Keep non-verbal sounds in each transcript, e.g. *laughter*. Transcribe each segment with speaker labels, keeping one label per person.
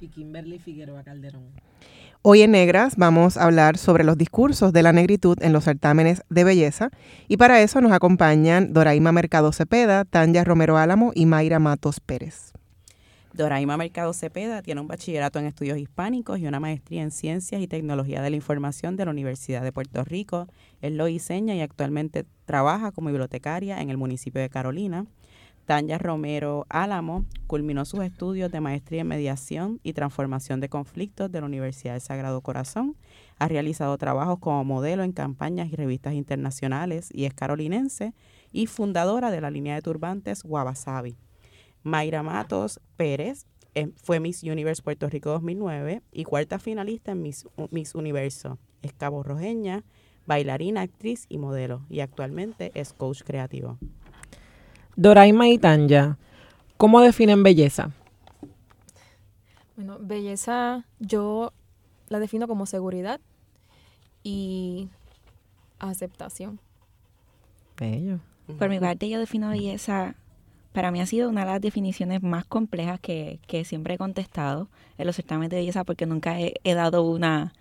Speaker 1: y Kimberly Figueroa Calderón.
Speaker 2: Hoy en Negras vamos a hablar sobre los discursos de la negritud en los certámenes de belleza y para eso nos acompañan Doraima Mercado Cepeda, Tanya Romero Álamo y Mayra Matos Pérez.
Speaker 3: Doraima Mercado Cepeda tiene un bachillerato en estudios hispánicos y una maestría en ciencias y tecnología de la información de la Universidad de Puerto Rico. Él lo diseña y actualmente trabaja como bibliotecaria en el municipio de Carolina. Tanya Romero Álamo culminó sus estudios de maestría en mediación y transformación de conflictos de la Universidad del Sagrado Corazón. Ha realizado trabajos como modelo en campañas y revistas internacionales y es carolinense y fundadora de la línea de turbantes Wabasabi. Mayra Matos Pérez eh, fue Miss Universe Puerto Rico 2009 y cuarta finalista en Miss, Miss Universo. Es cabo rojeña, bailarina, actriz y modelo y actualmente es coach creativo.
Speaker 4: Doraima y Tanya, ¿cómo definen belleza?
Speaker 5: Bueno, belleza yo la defino como seguridad y aceptación.
Speaker 4: Bello.
Speaker 6: Por mi parte yo defino belleza, para mí ha sido una de las definiciones más complejas que, siempre he contestado en los certámenes de belleza porque nunca he, he dado una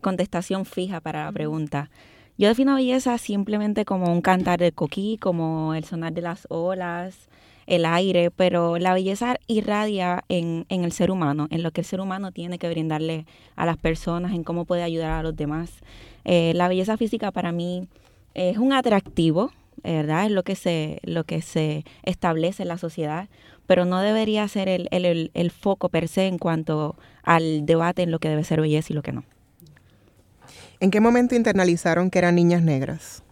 Speaker 6: contestación fija para la pregunta. Yo defino belleza simplemente como un cantar del coquí, como el sonar de las olas, el aire, pero la belleza irradia en, el ser humano, en lo que el ser humano tiene que brindarle a las personas, en cómo puede ayudar a los demás. Eh, la belleza física para mí es un atractivo, ¿verdad? Es lo que se, lo que se establece en la sociedad, pero no debería ser el, el, el foco per se en cuanto al debate en lo que debe ser belleza y lo que no.
Speaker 2: ¿En qué momento internalizaron que eran niñas negras?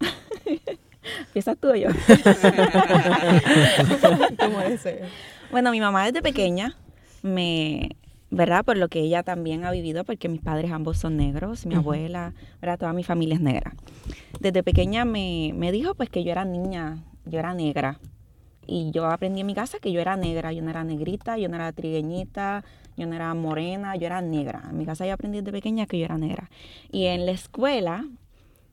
Speaker 2: *laughs*
Speaker 6: Empieza tú yo. *laughs* ¿Cómo Bueno, mi mamá desde pequeña me, ¿verdad? Por lo que ella también ha vivido, porque mis padres ambos son negros, mi abuela, ¿verdad? Toda mi familia es negra. Desde pequeña me, me dijo pues que yo era niña, yo era negra. Y yo aprendí en mi casa que yo era negra, yo no era negrita, yo no era trigueñita, yo no era morena, yo era negra. En mi casa yo aprendí desde pequeña que yo era negra. Y en la escuela,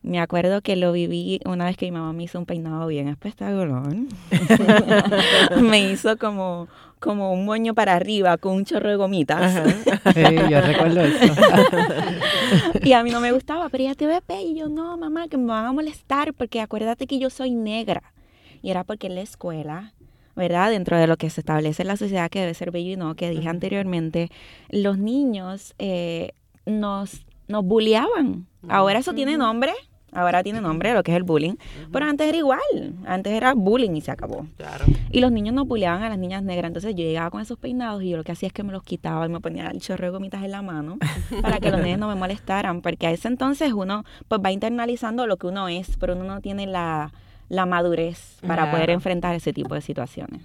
Speaker 6: me acuerdo que lo viví una vez que mi mamá me hizo un peinado bien espectacular. *laughs* me hizo como, como un moño para arriba con un chorro de gomitas. *laughs*
Speaker 4: Sí, yo recuerdo eso.
Speaker 6: y a mí no me gustaba, pero ella te ve y yo no, mamá, que me van a molestar porque acuérdate que yo soy negra. Y era porque en la escuela ¿verdad? Dentro de lo que se establece en la sociedad que debe ser bello y no, que dije anteriormente, los niños eh, nos, nos bulleaban. Ahora eso tiene nombre, ahora tiene nombre lo que es el bullying, pero antes era igual, antes era bullying y se acabó. Y los niños nos bulleaban a las niñas negras, entonces yo llegaba con esos peinados y yo lo que hacía es que me los quitaba y me ponía el chorro de gomitas en la mano *laughs* para que los niños no me molestaran, porque a ese entonces uno pues va internalizando lo que uno es, pero uno no tiene la la madurez para poder enfrentar ese tipo de situaciones.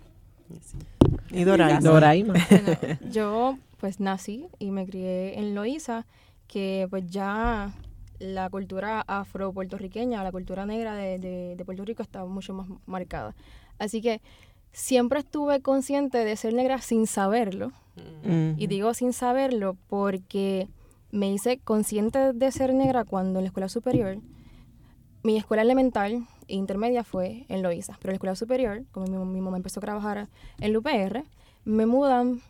Speaker 4: Y Doraima. *laughs*
Speaker 5: yo pues nací y me crié en Loíza, que pues ya la cultura afro-puertorriqueña, la cultura negra de, Puerto Rico está mucho más marcada. Así que siempre estuve consciente de ser negra sin saberlo. Y digo sin saberlo porque me hice consciente de ser negra cuando en la escuela superior, mi escuela elemental intermedia fue en Loíza, pero la escuela superior, como mi, mamá empezó a trabajar en la UPR, me mudan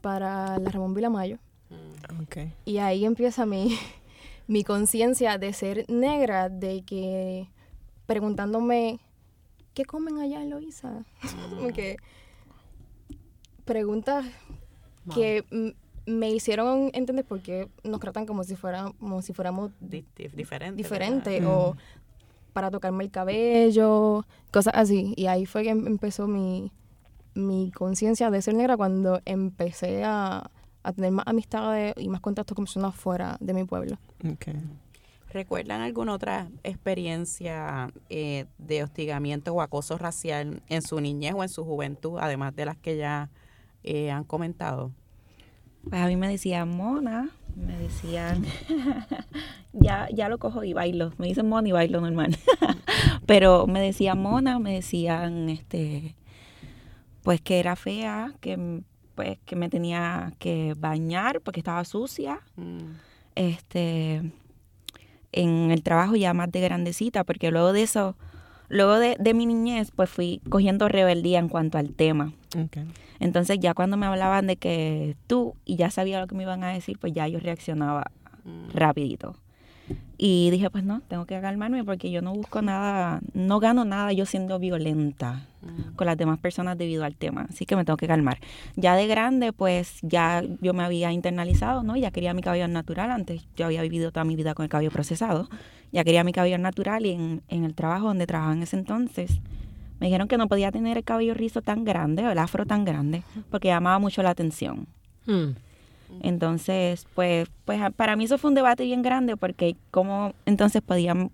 Speaker 5: para la Ramón Vilamayo. Mm. Okay. Y ahí empieza mi, *laughs* mi conciencia de ser negra, de que preguntándome, ¿qué comen allá en Loíza? *laughs* Mm. que preguntas que me hicieron entender por qué nos tratan como si, fuera, como si fuéramos
Speaker 3: Di- di- diferente.
Speaker 5: diferentes
Speaker 4: ¿verdad?
Speaker 5: o para tocarme el cabello, cosas así. Y ahí fue que em- empezó mi, mi conciencia de ser negra cuando empecé a, a tener más amistades y más contacto con personas fuera de mi pueblo.
Speaker 3: ¿Recuerdan alguna otra experiencia eh, de hostigamiento o acoso racial en su niñez o en su juventud, además de las que ya eh, han comentado?
Speaker 6: Pues a mí me decían mona, me decían, *laughs* ya, ya lo cojo y bailo, me dicen mona y bailo normal. *laughs* Pero me decían mona, me decían este pues que era fea, que pues que me tenía que bañar porque estaba sucia.
Speaker 3: Mm,
Speaker 6: Este en el trabajo ya más de grandecita, porque luego de eso, luego de, de mi niñez, pues fui cogiendo rebeldía en cuanto al tema. Entonces ya cuando me hablaban de que tú y ya sabía lo que me iban a decir, pues ya yo reaccionaba
Speaker 3: mm,
Speaker 6: rapidito. Y dije, pues no, tengo que calmarme porque yo no busco nada, no gano nada yo siendo violenta. Con las demás personas debido al tema. Así que me tengo que calmar. Ya de grande, pues ya yo me había internalizado, ¿no? Ya quería mi cabello natural. Antes yo había vivido toda mi vida con el cabello procesado. Ya quería mi cabello natural y en, en el trabajo donde trabajaba en ese entonces, me dijeron que no podía tener el cabello rizo tan grande o el afro tan grande porque llamaba mucho la atención.
Speaker 4: Hmm.
Speaker 6: Entonces, pues, pues a- para mí eso fue un debate bien grande porque cómo entonces podían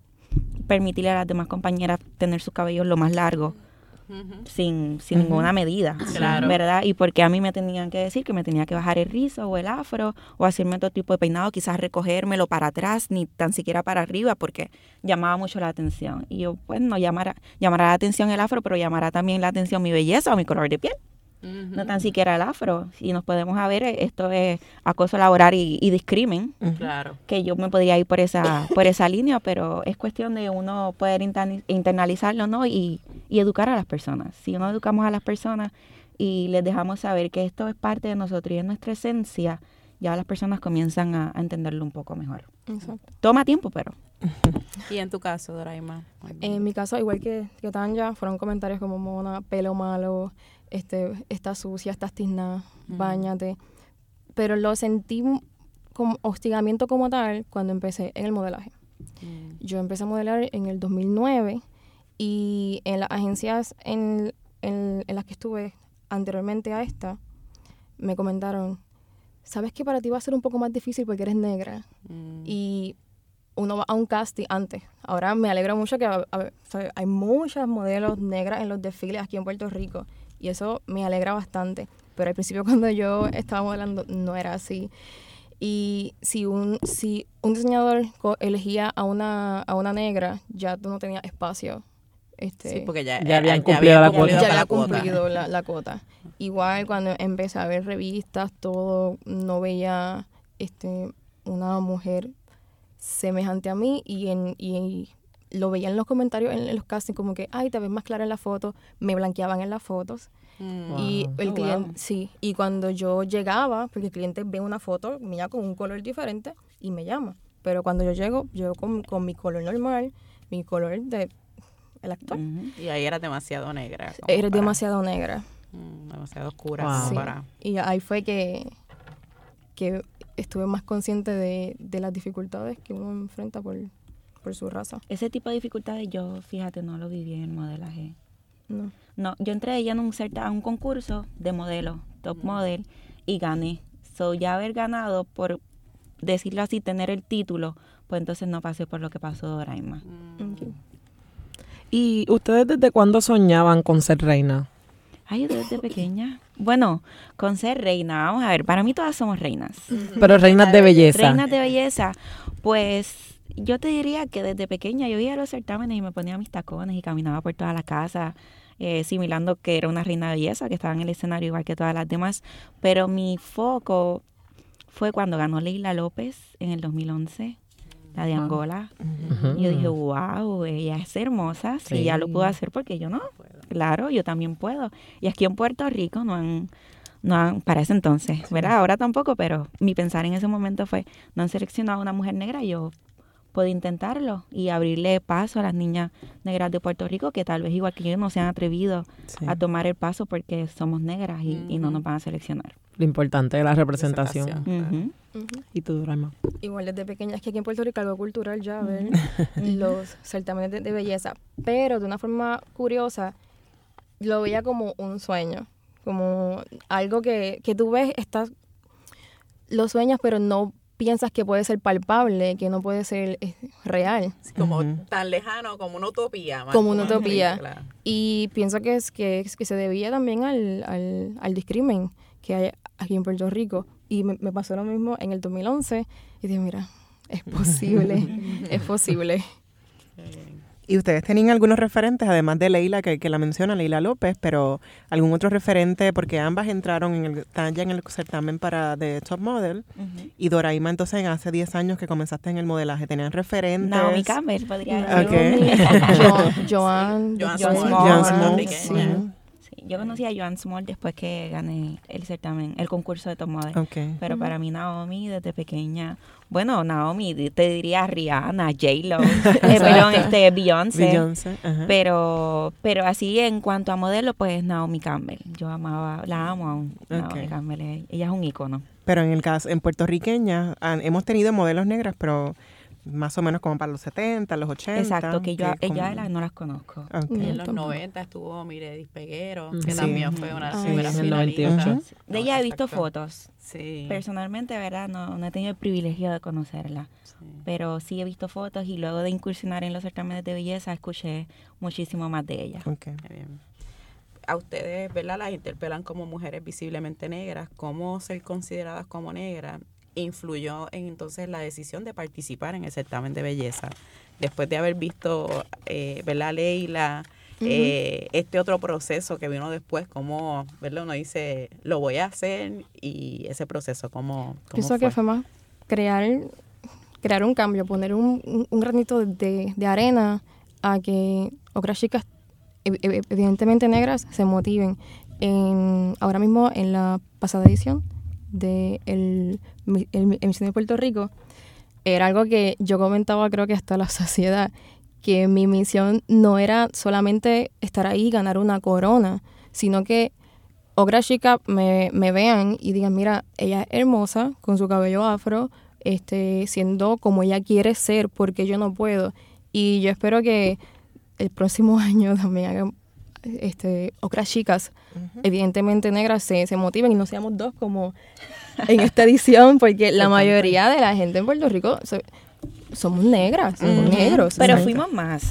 Speaker 6: permitirle a las demás compañeras tener sus cabellos lo más largo Sin, sin ninguna medida, *laughs*
Speaker 3: Claro.
Speaker 6: ¿verdad? Y porque a mí me tenían que decir que me tenía que bajar el rizo o el afro o hacerme otro tipo de peinado, quizás recogérmelo para atrás, ni tan siquiera para arriba, porque llamaba mucho la atención. Y yo, pues, no llamará, llamará la atención el afro, pero llamará también la atención mi belleza o mi color de piel, no tan siquiera el afro. Si nos podemos a ver, esto es acoso laboral y, y discrimen
Speaker 3: Claro.
Speaker 6: que yo me podría ir por esa por esa línea, pero es cuestión de uno poder internalizarlo, ¿no? Y, y educar a las personas. Si no educamos a las personas y les dejamos saber que esto es parte de nosotros y es nuestra esencia, ya las personas comienzan a, a entenderlo un poco mejor.
Speaker 5: Exacto.
Speaker 6: Toma tiempo, pero *laughs*
Speaker 3: Y en tu caso, Doraima.
Speaker 5: En mi caso, igual que, que Tanya, fueron comentarios como mona, pelo malo, este, está sucia, estás tiznada, bañate. Pero lo sentí como hostigamiento como tal cuando empecé en el modelaje.
Speaker 3: Mm,
Speaker 5: Yo empecé a modelar en el 2009 y en las agencias en, en- en las que estuve anteriormente a esta, me comentaron, ¿sabes que para ti va a ser un poco más difícil porque eres negra?
Speaker 3: mm,
Speaker 5: y uno va a un casting antes. Ahora me alegro mucho que a- a- hay muchas modelos negras en los desfiles aquí en Puerto Rico y eso me alegra bastante. Pero al principio *laughs* cuando yo estaba modelando no era así. Y si un, si un diseñador elegía a una, a una negra, ya tú no tenías espacio. Este,
Speaker 3: Sí, porque ya,
Speaker 4: Ya habían
Speaker 3: eh,
Speaker 4: cumplido la cuota.
Speaker 5: ya había cumplido la, la cuota. Igual cuando empecé a ver revistas, todo, no veía este, una mujer semejante a mí y, en, y lo veía en los comentarios, en, en los castings, como que, ay, te ves más clara en la foto, me blanqueaban en las fotos.
Speaker 3: Mm,
Speaker 5: Y
Speaker 4: Wow.
Speaker 5: el
Speaker 3: Oh,
Speaker 5: cliente,
Speaker 3: wow.
Speaker 5: sí, y cuando yo llegaba, porque el cliente ve una foto mía con un color diferente y me llama. Pero cuando yo llego, llego con, con mi color normal, mi color de el actor.
Speaker 3: Y ahí era demasiado negra. para-
Speaker 5: demasiado negra.
Speaker 3: mm, demasiado oscura.
Speaker 4: Wow.
Speaker 5: Sí.
Speaker 3: para-
Speaker 5: Y ahí fue que, que estuve más consciente de, de las dificultades que uno enfrenta por, por su raza.
Speaker 6: ese tipo de dificultades yo, fíjate, no lo viví en el modelaje.
Speaker 5: No.
Speaker 6: No, yo entré ya en un, certa- a un concurso de modelo, top model, y gané. So, ya haber ganado, por decirlo así, tener el título, pues entonces no pasé por lo que pasó Doraima.
Speaker 4: ¿Y ustedes desde cuándo soñaban con ser reina?
Speaker 6: Ay, yo desde pequeña. Bueno, con ser reina, vamos a ver, para mí todas somos reinas.
Speaker 4: Pero reinas de belleza.
Speaker 6: Reinas de belleza, pues yo te diría que desde pequeña yo iba a los certámenes y me ponía mis tacones y caminaba por toda la casa, eh, simulando que era una reina de belleza, que estaba en el escenario igual que todas las demás. Pero mi foco fue cuando ganó Leila López en el 2011, la de Angola.
Speaker 4: Ujú.
Speaker 6: Y yo dije, wow, ella es hermosa, si ella lo
Speaker 4: Sí.
Speaker 6: pudo hacer, porque yo no? Claro, yo también puedo. Y aquí en Puerto Rico no han, no han, para ese entonces, ¿verdad? Ahora tampoco, pero mi pensar en ese momento fue, no han seleccionado a una mujer negra, yo puedo intentarlo y abrirle paso a las niñas negras de Puerto Rico que tal vez igual que yo no se han atrevido
Speaker 4: Sí.
Speaker 6: a tomar el paso porque somos negras y, y no nos van a seleccionar.
Speaker 4: Lo importante de la representación. ¿Y tú, Draima?
Speaker 5: Igual desde pequeña, es que aquí en Puerto Rico algo cultural ya ver *laughs* los certámenes de, de belleza, pero de una forma curiosa lo veía como un sueño, como algo que, que tú ves, estás, lo sueñas pero no piensas que puede ser palpable, que no puede ser eh, real.
Speaker 3: Sí, como tan lejano, como una utopía. más
Speaker 5: Como una utopía. Y pienso que es que, es que se debía también al, al, al discrimen que hay aquí en Puerto Rico. Y me, me pasó lo mismo en el 2011 y dije, mira, es posible, *laughs* es posible.
Speaker 2: ¿Y ustedes tenían algunos referentes, además de Leila, que, que la menciona, Leila López, pero algún otro referente? Porque ambas entraron en el, están ya en el certamen para de Top Model. Y Doraima, entonces, hace 10 años que comenzaste en el modelaje, ¿tenían referentes?
Speaker 6: Naomi Campbell podría
Speaker 2: Ok.
Speaker 6: decir. *laughs*
Speaker 5: Jo- Joan,
Speaker 3: Joan
Speaker 6: Joan
Speaker 3: Small,
Speaker 6: Small,
Speaker 2: Joan
Speaker 3: puertorriqueña.
Speaker 2: Small.
Speaker 6: Sí. Yo conocí a Joan Small después que gané el certamen, el concurso de Top Model.
Speaker 2: Ok.
Speaker 6: Pero para mí Naomi desde pequeña, bueno, Naomi, te diría Rihanna, J-Lo, *laughs* eh, perdón, este, Beyoncé. Pero, pero así en cuanto a modelo, pues Naomi Campbell. Yo amaba, la amo aún. Naomi. Campbell, ella es un icono.
Speaker 2: Pero en el caso, en puertorriqueña, han- hemos tenido modelos negras, pero más o menos como para los 70, los 80.
Speaker 6: Exacto, que yo, ella no las conozco.
Speaker 3: Y en los
Speaker 5: Tampoco.
Speaker 3: 90 estuvo Miredis Peguero,
Speaker 4: Ujú.
Speaker 3: que
Speaker 2: Sí.
Speaker 3: también fue una de las primeras.
Speaker 4: 98.
Speaker 6: De ella he visto
Speaker 3: exacto.
Speaker 6: fotos.
Speaker 3: Sí.
Speaker 6: Personalmente, ¿verdad? No, no he tenido el privilegio de conocerla.
Speaker 3: sí.
Speaker 6: Pero sí he visto fotos y luego de incursionar en los certámenes de belleza escuché muchísimo más de ella.
Speaker 2: Ok.
Speaker 3: Qué bien. A ustedes, ¿verdad? Las interpelan como mujeres visiblemente negras. ¿Cómo ser consideradas como negras influyó en entonces la decisión de participar en el certamen de belleza? Después de haber visto, eh, ¿verdad, Leila? eh, este otro proceso que vino después, cómo, ¿verdad? Uno dice, lo voy a hacer y ese proceso, ¿cómo, cómo
Speaker 5: Pienso
Speaker 3: fue?
Speaker 5: que fue más crear, crear un cambio, poner un, un- granito de, de arena a que otras chicas, ev- ev- evidentemente negras, se motiven. En, ahora mismo, en la pasada edición de el, el, el de Puerto Rico, era algo que yo comentaba, creo que hasta la *laughs* sociedad, que mi misión no era solamente estar ahí y ganar una corona, sino que otras chicas me, me vean y digan, mira, ella es hermosa, con su cabello afro, este, siendo como ella quiere ser, porque yo no puedo. Y yo espero que el próximo *laughs* año también hagan este, otras chicas, evidentemente negras, se, se motiven y no seamos dos como en esta edición, porque la mayoría de la gente en Puerto Rico so- somos negras, somos negros.
Speaker 6: Pero fuimos más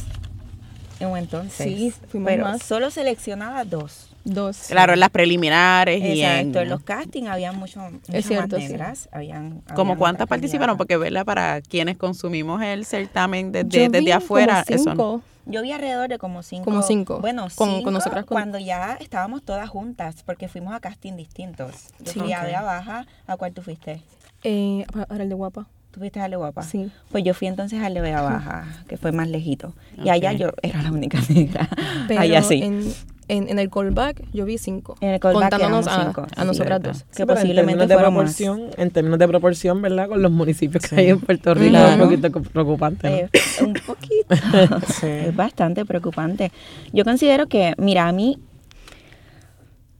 Speaker 6: en un entonces.
Speaker 5: Sí, fuimos
Speaker 6: pero
Speaker 5: más.
Speaker 6: solo seleccionadas dos.
Speaker 5: dos.
Speaker 3: Claro, en las preliminares y en...
Speaker 6: Exacto, en los castings había mucho, mucho
Speaker 5: cierto,
Speaker 6: más
Speaker 5: sí.
Speaker 6: negras. Habían,
Speaker 3: ¿Como cuántas participaron? Porque, ¿verdad? Para quienes consumimos el certamen desde, desde afuera,
Speaker 5: como
Speaker 3: eso
Speaker 5: cinco.
Speaker 6: Yo vi alrededor de como cinco.
Speaker 5: Como cinco.
Speaker 6: Bueno,
Speaker 5: Con-
Speaker 6: cinco
Speaker 5: con nosotras con-
Speaker 6: cuando ya estábamos todas juntas, porque fuimos a casting distintos. Yo
Speaker 5: Sí.
Speaker 6: fui a. Vega Baja, ¿a cuál tú fuiste?
Speaker 5: Eh, para para el de guapa.
Speaker 6: ¿Tú fuiste a Guapa?
Speaker 5: Sí.
Speaker 6: Pues yo fui entonces a Vega Baja, que fue más lejito. Y allá yo era la única *laughs* negra.
Speaker 5: Pero
Speaker 6: allá sí.
Speaker 5: en, en, en el callback yo vi cinco.
Speaker 6: En el callback
Speaker 5: contándonos a,
Speaker 6: cinco,
Speaker 5: a
Speaker 6: sí,
Speaker 5: nosotras dos.
Speaker 4: Sí,
Speaker 6: que posiblemente
Speaker 4: en términos de
Speaker 6: más.
Speaker 4: proporción, en términos de proporción, ¿verdad? Con los municipios que
Speaker 2: Sí.
Speaker 4: hay en Puerto Rico,
Speaker 5: Claro.
Speaker 4: es un poquito preocupante, ¿no?
Speaker 6: Eh, un poquito. *laughs*
Speaker 2: Sí.
Speaker 6: Es bastante preocupante. Yo considero que, mira, a mí,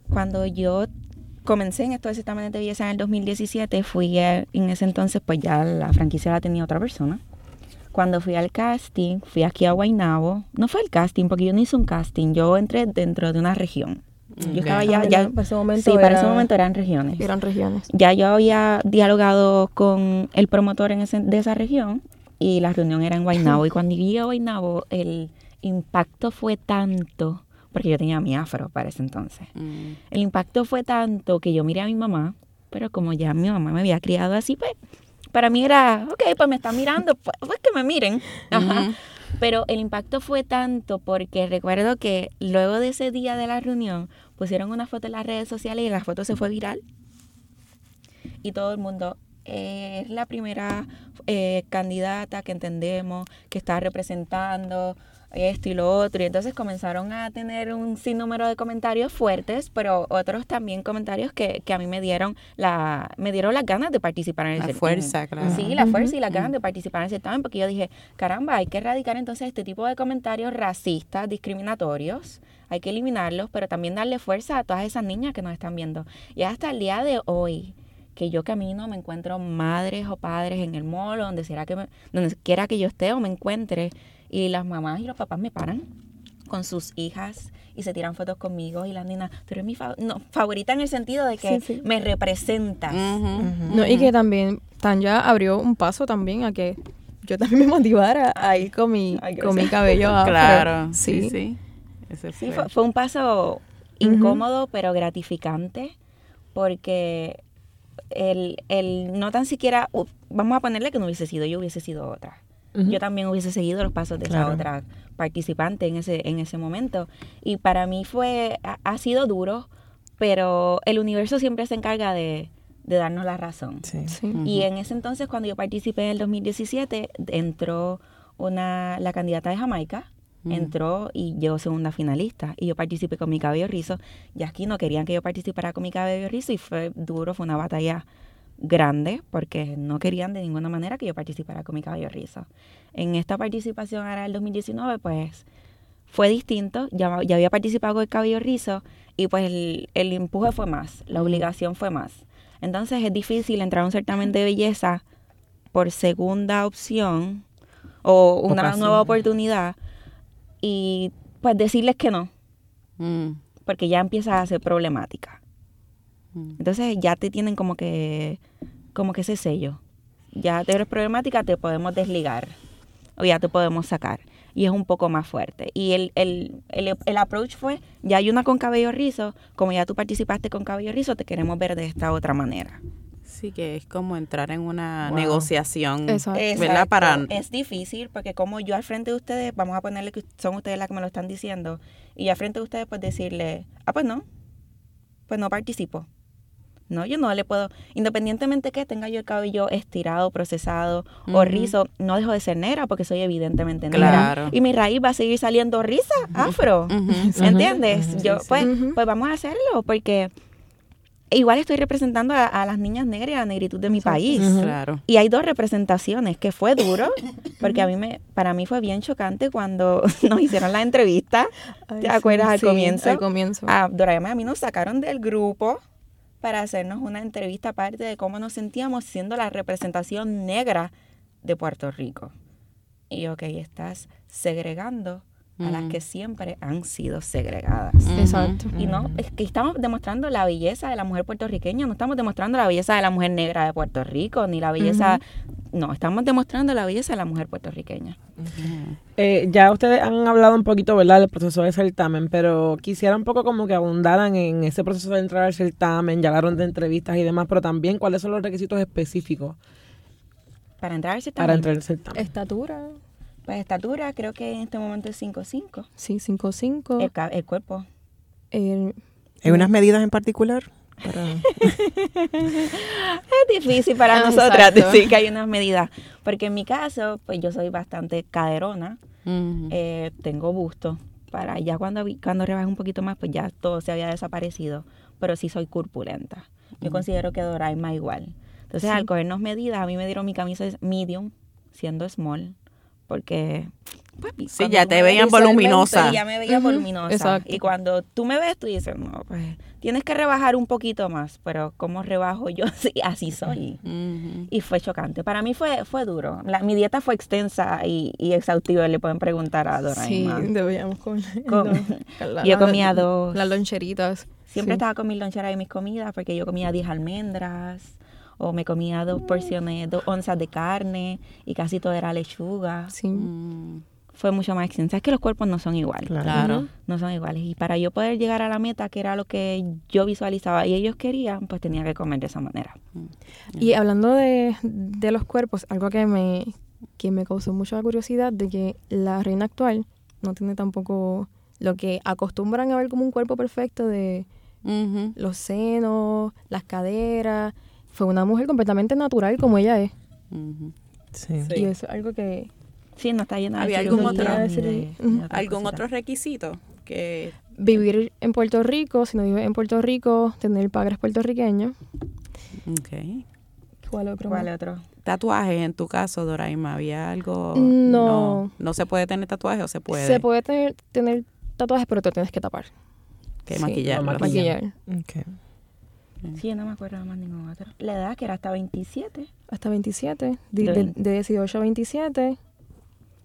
Speaker 6: cuando yo comencé en estos certámenes de belleza en el 2017, fui a- en ese entonces, pues ya la franquicia la tenía otra persona. Cuando fui al casting, fui aquí a Guaynabo. No fue el casting, porque yo no hice un casting. Yo entré dentro de una región. Yo estaba ya,
Speaker 5: Ah,
Speaker 6: ya
Speaker 5: ¿verdad? Para ese momento
Speaker 6: sí, para
Speaker 5: era-
Speaker 6: ese momento eran regiones.
Speaker 5: Eran regiones.
Speaker 6: Ya yo había dialogado con el promotor en ese- de esa región y la reunión era en Guaynabo. y *laughs* cuando llegué a Guaynabo, el impacto fue tanto, porque yo tenía mi afro para ese entonces.
Speaker 3: Mm.
Speaker 6: El impacto fue tanto que yo miré a mi mamá, pero como ya mi mamá me había criado así, pues para mí era, ok, pues me están mirando, pues, pues que me miren. Ajá. Pero el impacto fue tanto porque recuerdo que luego de ese día de la reunión pusieron una foto en las redes sociales y la foto se fue viral. Y todo el mundo, eh, es la primera eh, candidata que entendemos que está representando esto y lo otro. Y entonces comenzaron a tener un sinnúmero de comentarios fuertes, pero otros también comentarios que, que a mí me dieron la me dieron las ganas de participar en el
Speaker 3: La
Speaker 6: certamen.
Speaker 3: fuerza, claro.
Speaker 6: Sí, la fuerza y las ganas de participar en el certamen, porque yo dije, caramba, hay que erradicar entonces este tipo de comentarios racistas, discriminatorios, hay que eliminarlos, pero también darle fuerza a todas esas niñas que nos están viendo. Y hasta el día de hoy, que yo camino, me encuentro madres o padres en el mall, o donde, será que me- donde quiera que yo esté o me encuentre, y las mamás y los papás me paran con sus hijas y se tiran fotos conmigo y las niñas, tú eres mi fa- no, favorita en el sentido de que
Speaker 5: Sí, sí.
Speaker 6: me representas.
Speaker 5: No, y que también Tanya abrió un paso también a que yo también *laughs* me motivara a ir con mi,
Speaker 6: Ay,
Speaker 5: con mi cabello afro.
Speaker 3: Claro, *laughs* sí,
Speaker 5: Sí.
Speaker 3: sí. Ese
Speaker 6: Sí,
Speaker 3: fue.
Speaker 6: fue, fue un paso incómodo pero gratificante porque el, el no tan siquiera, uh, vamos a ponerle que no hubiese sido yo, hubiese sido otra. Yo también hubiese seguido los pasos de
Speaker 4: Claro.
Speaker 6: esa otra participante en ese, en ese momento. Y para mí fue, ha, ha sido duro, pero el universo siempre se encarga de, de darnos la razón.
Speaker 4: Sí.
Speaker 5: Sí.
Speaker 6: Y en ese entonces, cuando yo participé en el 2017, entró una, la candidata de Jamaica, entró y llegó segunda finalista. Y yo participé con mi cabello rizo. Y aquí no querían que yo participara con mi cabello rizo y fue duro, fue una batalla grande porque no querían de ninguna manera que yo participara con mi cabello rizo. En esta participación ahora del 2019, pues fue distinto. Ya, ya había participado con el cabello rizo y pues el, el empuje fue más, la obligación fue más. Entonces es difícil entrar a un certamen de belleza por segunda opción o una nueva oportunidad y pues decirles que no,
Speaker 3: Mm,
Speaker 6: porque ya empieza a ser problemática. Entonces ya te tienen como que como que ese sello. Ya te eres problemática, te podemos desligar o ya te podemos sacar. Y es un poco más fuerte. Y el, el, el, el approach fue, ya hay una con cabello rizo, como ya tú participaste con cabello rizo, te queremos ver de esta otra manera.
Speaker 3: Sí, que es como entrar en una
Speaker 4: Wow.
Speaker 3: negociación,
Speaker 5: Exacto.
Speaker 3: ¿verdad?
Speaker 6: Exacto.
Speaker 3: Para...
Speaker 6: Es difícil porque como yo al frente de ustedes, vamos a ponerle que son ustedes las que me lo están diciendo, y al frente de ustedes pues decirle, ah, pues no, pues no participo. No, yo no le puedo, independientemente que tenga yo el cabello estirado, procesado o rizo, no dejo de ser negra porque soy evidentemente negra.
Speaker 3: Claro.
Speaker 6: Y mi raíz va a seguir saliendo risa, afro. ¿Entiendes? Yo,
Speaker 4: sí, sí.
Speaker 6: pues, pues vamos a hacerlo porque igual estoy representando a, a las niñas negras y a la negritud de mi país.
Speaker 3: Claro.
Speaker 6: Y hay dos representaciones, que fue duro, porque a mí me, para mí fue bien chocante cuando *laughs* nos hicieron la entrevista.
Speaker 5: Ay,
Speaker 6: ¿Te
Speaker 5: sí,
Speaker 6: acuerdas al
Speaker 5: sí,
Speaker 6: comienzo?
Speaker 5: Al comienzo.
Speaker 6: A Dorayama y a mí nos sacaron del grupo para hacernos una entrevista aparte de cómo nos sentíamos siendo la representación negra de Puerto Rico. Y ok, estás segregando a las
Speaker 3: Ujú.
Speaker 6: que siempre han sido segregadas.
Speaker 5: Exacto.
Speaker 6: Y no, es que estamos demostrando la belleza de la mujer puertorriqueña, no estamos demostrando la belleza de la mujer negra de Puerto Rico, ni la belleza, no, estamos demostrando la belleza de la mujer puertorriqueña.
Speaker 4: Eh, ya ustedes han hablado un poquito, ¿verdad?, del proceso de certamen, pero quisiera un poco como que abundaran en ese proceso de entrar al certamen, ya hablaron de entrevistas y demás, pero también cuáles son los requisitos específicos
Speaker 6: Para entrar al
Speaker 4: para entrar al certamen.
Speaker 5: Estatura,
Speaker 6: pues estatura creo que en este momento es 5'5".
Speaker 5: sí, 5'5".
Speaker 6: El, el cuerpo.
Speaker 5: El-
Speaker 2: ¿Hay unas medidas en particular? Para... *laughs*
Speaker 6: Es difícil para
Speaker 5: Ah,
Speaker 6: nosotras
Speaker 5: exacto.
Speaker 6: decir que hay unas medidas, porque en mi caso, pues yo soy bastante caderona, eh, tengo busto. Para ya cuando, cuando rebajé un poquito más, pues ya todo se había desaparecido. Pero sí soy corpulenta. Yo considero que Doraima igual. Entonces, al cogernos medidas, a mí me dieron mi camisa es medium, siendo small, porque... Pues,
Speaker 3: Sí, ya te veían voluminosa.
Speaker 6: Ya me veía voluminosa.
Speaker 5: exacto.
Speaker 6: Y cuando tú me ves, tú dices, no, pues tienes que rebajar un poquito más. Pero ¿cómo rebajo yo? *laughs* Sí, así soy. Y fue chocante. Para mí fue, fue duro. La- mi dieta fue extensa y, y exhaustiva. Le pueden preguntar a
Speaker 5: sí,
Speaker 6: Doraima.
Speaker 5: debíamos comer.
Speaker 6: Com-
Speaker 5: con *laughs* *laughs* la-
Speaker 6: yo comía dos.
Speaker 5: Las loncheritas.
Speaker 6: Siempre
Speaker 5: Sí.
Speaker 6: estaba con mis loncheras y mis comidas porque yo comía 10 almendras o me comía dos porciones, dos onzas de carne y casi todo era lechuga.
Speaker 5: Sí.
Speaker 3: Mm,
Speaker 6: Fue mucho más extensa. Es que los cuerpos no son iguales.
Speaker 3: Claro.
Speaker 6: No son iguales. Y para yo poder llegar a la meta, que era lo que yo visualizaba y ellos querían, pues tenía que comer de esa manera.
Speaker 5: Y hablando de, de los cuerpos, algo que me, que me causó mucha curiosidad de que la reina actual no tiene tampoco lo que acostumbran a ver como un cuerpo perfecto de los senos, las caderas. Fue una mujer completamente natural como ella es.
Speaker 3: Ujú.
Speaker 4: Sí.
Speaker 5: Y eso es algo que,
Speaker 6: Sí, no está llena de
Speaker 3: ¿Había algún otro-
Speaker 6: de-
Speaker 3: ¿Algún otro requisito? Que
Speaker 5: Vivir en Puerto Rico, si no vives en Puerto Rico, tener padres puertorriqueños.
Speaker 3: Ok.
Speaker 5: ¿Cuál otro?
Speaker 6: ¿Cuál otro?
Speaker 3: Tatuajes, en tu caso, Doraima, ¿había algo?
Speaker 5: No.
Speaker 3: ¿No se puede tener tatuajes o se puede?
Speaker 5: Se puede tener, tener tatuajes, pero te tienes que tapar.
Speaker 3: Que
Speaker 5: Sí,
Speaker 3: maquillarlo.
Speaker 4: no, maquillar.
Speaker 5: Maquillar.
Speaker 6: Sí, yo no me acuerdo más ningún otro. La edad que era hasta 27.
Speaker 5: Hasta 27. De,
Speaker 6: De
Speaker 5: de,
Speaker 6: veinte.
Speaker 5: de 18 a 27.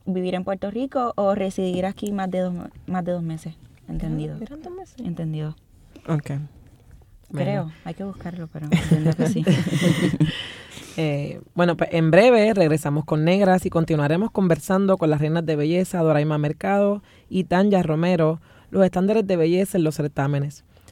Speaker 6: Vivir en Puerto Rico o residir aquí más de dos, más de dos meses. Entendido.
Speaker 5: ¿Eran dos meses?
Speaker 6: Entendido.
Speaker 7: Ok.
Speaker 6: Creo. Hay que buscarlo, pero entiendo que sí. *laughs*
Speaker 4: Eh, bueno, pues en breve regresamos con Negras y continuaremos conversando con las reinas de belleza Doraima Mercado y Tanya Romero, los estándares de belleza en los certámenes.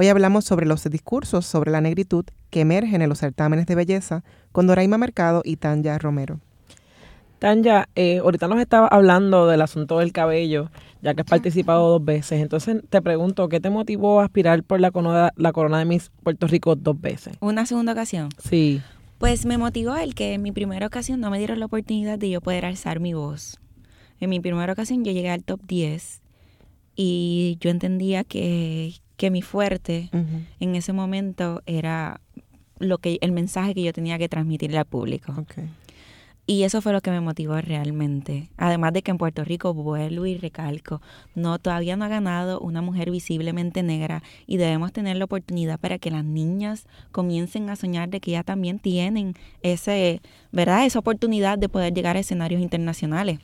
Speaker 7: Hoy hablamos sobre los discursos sobre la negritud que emergen en los certámenes de belleza con Doraima Mercado y Tanya Romero.
Speaker 4: Tanya, eh, ahorita nos estaba hablando del asunto del cabello, ya que has participado dos veces. Entonces te pregunto, ¿qué te motivó a aspirar por la corona, la corona de Miss Puerto Rico dos veces?
Speaker 6: Una segunda ocasión.
Speaker 4: Sí.
Speaker 6: Pues me motivó el que en mi primera ocasión no me dieron la oportunidad de yo poder alzar mi voz. En mi primera ocasión yo llegué al top 10 y yo entendía que, que mi fuerte en ese momento era lo que el mensaje que yo tenía que transmitirle al público. Y eso fue lo que me motivó realmente. Además de que en Puerto Rico, vuelvo y recalco, no, todavía no ha ganado una mujer visiblemente negra y debemos tener la oportunidad para que las niñas comiencen a soñar de que ya también tienen ese, ¿verdad? Esa oportunidad de poder llegar a escenarios internacionales.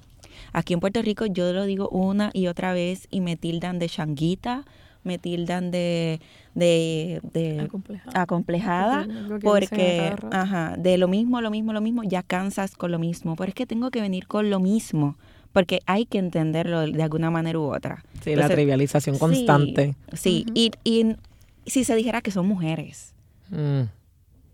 Speaker 6: Aquí en Puerto Rico yo lo digo una y otra vez y me tildan de changuita, me tildan de, de, de
Speaker 5: Acomplejada.
Speaker 6: acomplejada
Speaker 5: Porque
Speaker 6: ajá, de lo mismo, lo mismo, lo mismo, ya cansas con lo mismo, pero es que tengo que venir con lo mismo, porque hay que entenderlo de alguna manera u otra.
Speaker 4: Sí, la trivialización
Speaker 6: sí,
Speaker 4: constante.
Speaker 6: Sí, y, y si se dijera que son mujeres,
Speaker 4: Mm.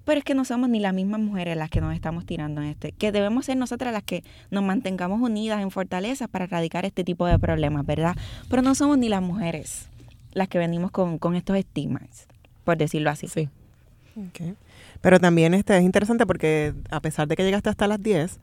Speaker 6: pero es que no somos ni las mismas mujeres las que nos estamos tirando en este, que debemos ser nosotras las que nos mantengamos unidas en fortaleza para erradicar este tipo de problemas, ¿verdad? Pero no somos ni las mujeres las que venimos con, con estos estigmas, por decirlo así.
Speaker 4: Sí.
Speaker 7: Pero también este es interesante porque a pesar de que llegaste hasta las 10,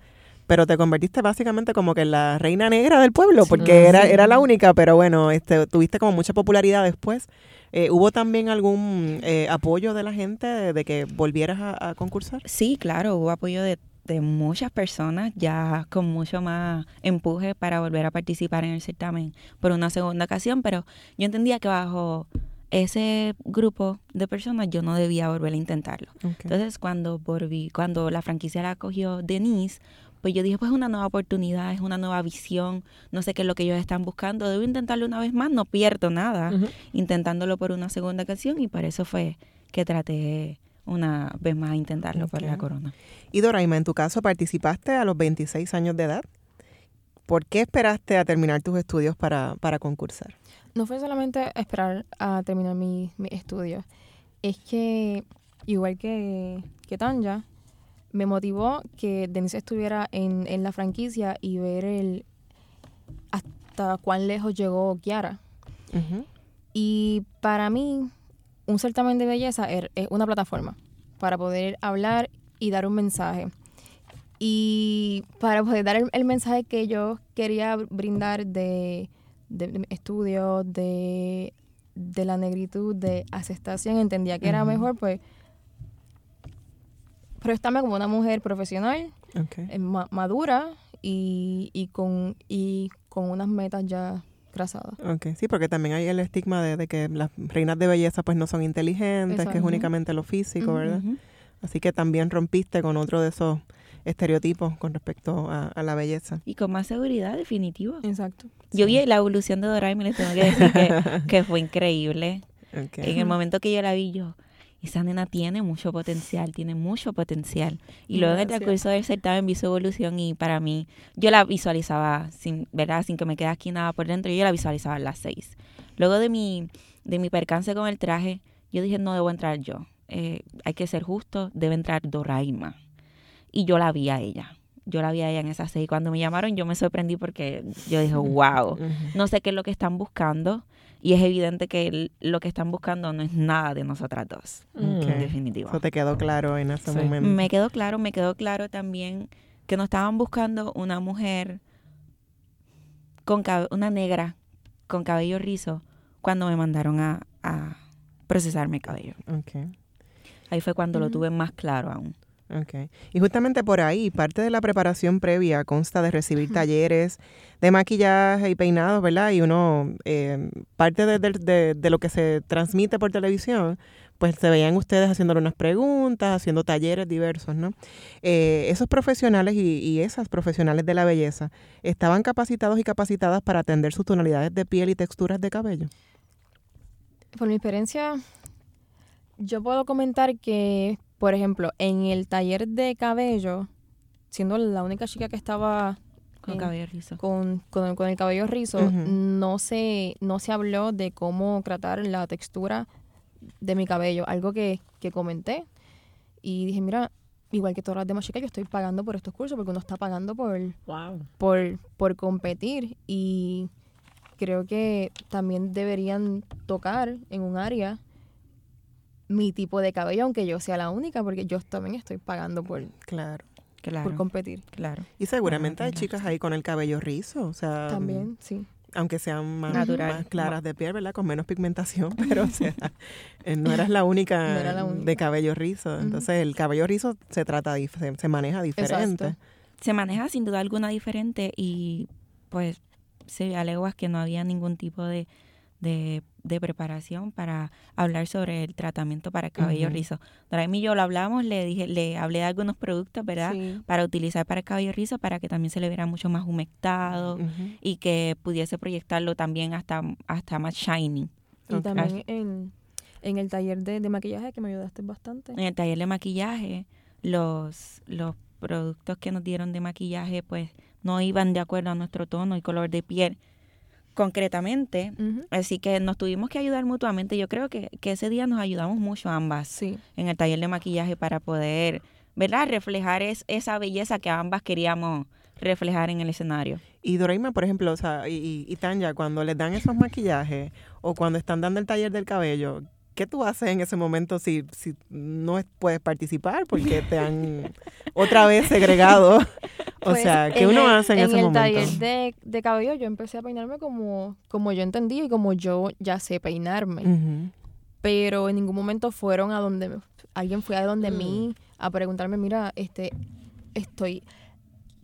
Speaker 7: pero te convertiste básicamente como que en la reina negra del pueblo, porque era, era la única, pero bueno, este, tuviste como mucha popularidad después. Eh, ¿Hubo también algún eh, apoyo de la gente de, de que volvieras a, a concursar?
Speaker 6: Sí, claro, hubo apoyo de, de muchas personas ya con mucho más empuje para volver a participar en el certamen por una segunda ocasión, pero yo entendía que bajo ese grupo de personas yo no debía volver a intentarlo. Entonces, cuando volví, cuando la franquicia la cogió Denise, pues yo dije, pues es una nueva oportunidad, es una nueva visión, no sé qué es lo que ellos están buscando, debo intentarlo una vez más, no pierdo nada intentándolo por una segunda ocasión y por eso fue que traté una vez más intentarlo por la corona.
Speaker 7: Y Doraima, en tu caso participaste a los 26 años de edad. ¿Por qué esperaste a terminar tus estudios para, para concursar?
Speaker 5: No fue solamente esperar a terminar mi, mi estudio. Es que, igual que, que Tanya, me motivó que Denise estuviera en, en la franquicia y ver el hasta cuán lejos llegó Kiara. Y para mí, un certamen de belleza er- es una plataforma para poder hablar y dar un mensaje. Y para poder dar el, el mensaje que yo quería brindar de, de, de mi estudio, de, de la negritud, de aceptación, entendía que era mejor, pues, prestarme como una mujer profesional, eh, ma- madura y, y, con, y con unas metas ya trazadas.
Speaker 7: Ok, sí, porque también hay el estigma de, de que las reinas de belleza pues no son inteligentes, que es únicamente lo físico. ¿verdad?
Speaker 6: Ujú.
Speaker 7: Así que también rompiste con otro de esos estereotipos con respecto a, a la belleza.
Speaker 6: Y con más seguridad, definitivo.
Speaker 5: Exacto.
Speaker 6: Yo vi la evolución de Doraemon y les tengo que decir que, *laughs* que fue increíble.
Speaker 7: Ok.
Speaker 6: En el momento que yo la vi, yo, esa nena tiene mucho potencial, tiene mucho potencial. Y luego en el transcurso del certamen vi su evolución y para mí, yo la visualizaba, sin, ¿verdad? Sin que me quede aquí nada por dentro, yo la visualizaba a las seis. Luego de mi, de mi percance con el traje, yo dije, no debo entrar yo. Eh, hay que ser justo, debe entrar Doraima. Y yo la vi a ella. Yo la vi a ella en esas seis. Y cuando me llamaron, yo me sorprendí porque yo dije, wow. No sé qué es lo que están buscando. Y es evidente que el- lo que están buscando no es nada de nosotras dos.
Speaker 4: Mm.
Speaker 6: En definitiva.
Speaker 7: Eso te quedó claro en ese
Speaker 4: Sí.
Speaker 7: momento.
Speaker 6: Me quedó claro, me quedó claro también que no estaban buscando una mujer con una negra con cabello rizo cuando me mandaron a, a procesarme el cabello. Ahí fue cuando lo tuve más claro aún.
Speaker 7: Ok. Y justamente por ahí, parte de la preparación previa consta de recibir talleres de maquillaje y peinados, ¿verdad? Y uno, eh, parte de- de lo que se transmite por televisión, pues se veían ustedes haciéndole unas preguntas, haciendo talleres diversos, ¿no? Eh, esos profesionales y, y esas profesionales de la belleza, ¿estaban capacitados y capacitadas para atender sus tonalidades de piel y texturas de cabello?
Speaker 5: Por mi experiencia, yo puedo comentar que, por ejemplo, en el taller de cabello, siendo la única chica que estaba
Speaker 6: Con
Speaker 5: en-
Speaker 6: cabello rizo.
Speaker 5: con, con- con el cabello rizo, no, se, no se habló de cómo tratar la textura de mi cabello, algo que, que comenté. Y dije, mira, igual que todas las demás chicas, yo estoy pagando por estos cursos porque uno está pagando por,
Speaker 4: Wow.
Speaker 5: por, por competir y creo que también deberían tocar en un área mi tipo de cabello, aunque yo sea la única, porque yo también estoy pagando por,
Speaker 7: Claro.
Speaker 6: Claro,
Speaker 5: por competir.
Speaker 6: claro.
Speaker 7: Y seguramente hay chicas ahí con el cabello rizo, o sea...
Speaker 5: También, sí.
Speaker 7: aunque sean más,
Speaker 6: Natural.
Speaker 7: más claras de piel, ¿verdad? Con menos pigmentación, *laughs* pero o sea, eh, no eras la *laughs* única,
Speaker 5: No era la única.
Speaker 7: de cabello rizo. Entonces, el cabello rizo se trata, se, se maneja diferente.
Speaker 5: Exacto.
Speaker 6: Se maneja sin duda alguna diferente y pues se a leguas que no había ningún tipo de, de, de preparación para hablar sobre el tratamiento para el cabello rizo. Doraima y yo lo hablamos, le dije, le hablé de algunos productos, ¿verdad?
Speaker 5: Sí.
Speaker 6: Para utilizar para el cabello rizo para que también se le viera mucho más humectado y que pudiese proyectarlo también hasta, hasta más shiny.
Speaker 5: Y también en, en el taller de, de maquillaje que me ayudaste bastante.
Speaker 6: En el taller de maquillaje, los, los productos que nos dieron de maquillaje pues no iban de acuerdo a nuestro tono y color de piel concretamente. Así que nos tuvimos que ayudar mutuamente. Yo creo que, que ese día nos ayudamos mucho ambas
Speaker 5: Sí.
Speaker 6: en el taller de maquillaje para poder, ¿verdad? Reflejar es, esa belleza que ambas queríamos reflejar en el escenario.
Speaker 7: Y Doraima, por ejemplo, o sea, y, y- y Tanya, cuando les dan esos maquillajes o cuando están dando el taller del cabello, ¿qué tú haces en ese momento si, si no es- puedes participar porque te han otra vez segregado? *laughs* O
Speaker 5: Pues,
Speaker 7: sea, ¿qué
Speaker 5: en
Speaker 7: uno
Speaker 5: el-
Speaker 7: hace en, ese
Speaker 5: el
Speaker 7: momento?
Speaker 5: taller de, de cabello yo empecé a peinarme como, como yo entendí y como yo ya sé peinarme.
Speaker 7: Ujú.
Speaker 5: Pero en ningún momento fueron a donde me- alguien fue a donde
Speaker 7: Mm.
Speaker 5: mí a preguntarme, mira, este estoy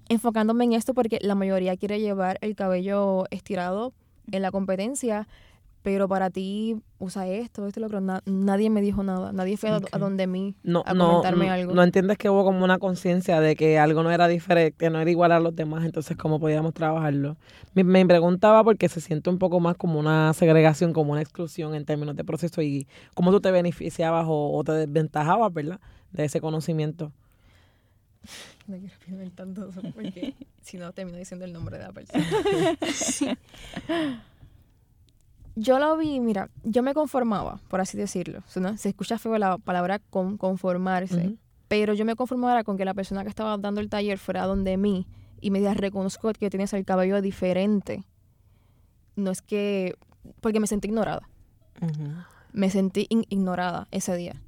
Speaker 5: enfocándome en esto porque la mayoría quiere llevar el cabello estirado en la competencia, pero para ti usa esto, esto y lo otro. Na- nadie me dijo nada, nadie fue a-
Speaker 7: Ok.
Speaker 5: a, donde mí
Speaker 4: No,
Speaker 5: a
Speaker 4: no,
Speaker 5: comentarme
Speaker 4: n-
Speaker 5: algo.
Speaker 4: no entiendes que hubo como una conciencia de que algo no era diferente, no era igual a los demás, entonces cómo podíamos trabajarlo. Me, me preguntaba porque se siente un poco más como una segregación, como una exclusión en términos de proceso y cómo tú te beneficiabas o, o te desventajabas, ¿verdad? De ese conocimiento. *sighs*
Speaker 5: No quiero opinar tanto *laughs* porque si no termino diciendo el nombre de la persona. *laughs* yo lo vi, mira, yo me conformaba, por así decirlo. Suena- Se escucha feo la palabra con, conformarse,
Speaker 4: Ujú.
Speaker 5: pero yo me conformaba con que la persona que estaba dando el taller fuera donde mí y me diga, reconozco que tienes el cabello diferente. No es que, porque me sentí ignorada
Speaker 7: Ujú.
Speaker 5: me sentí in- ignorada ese día.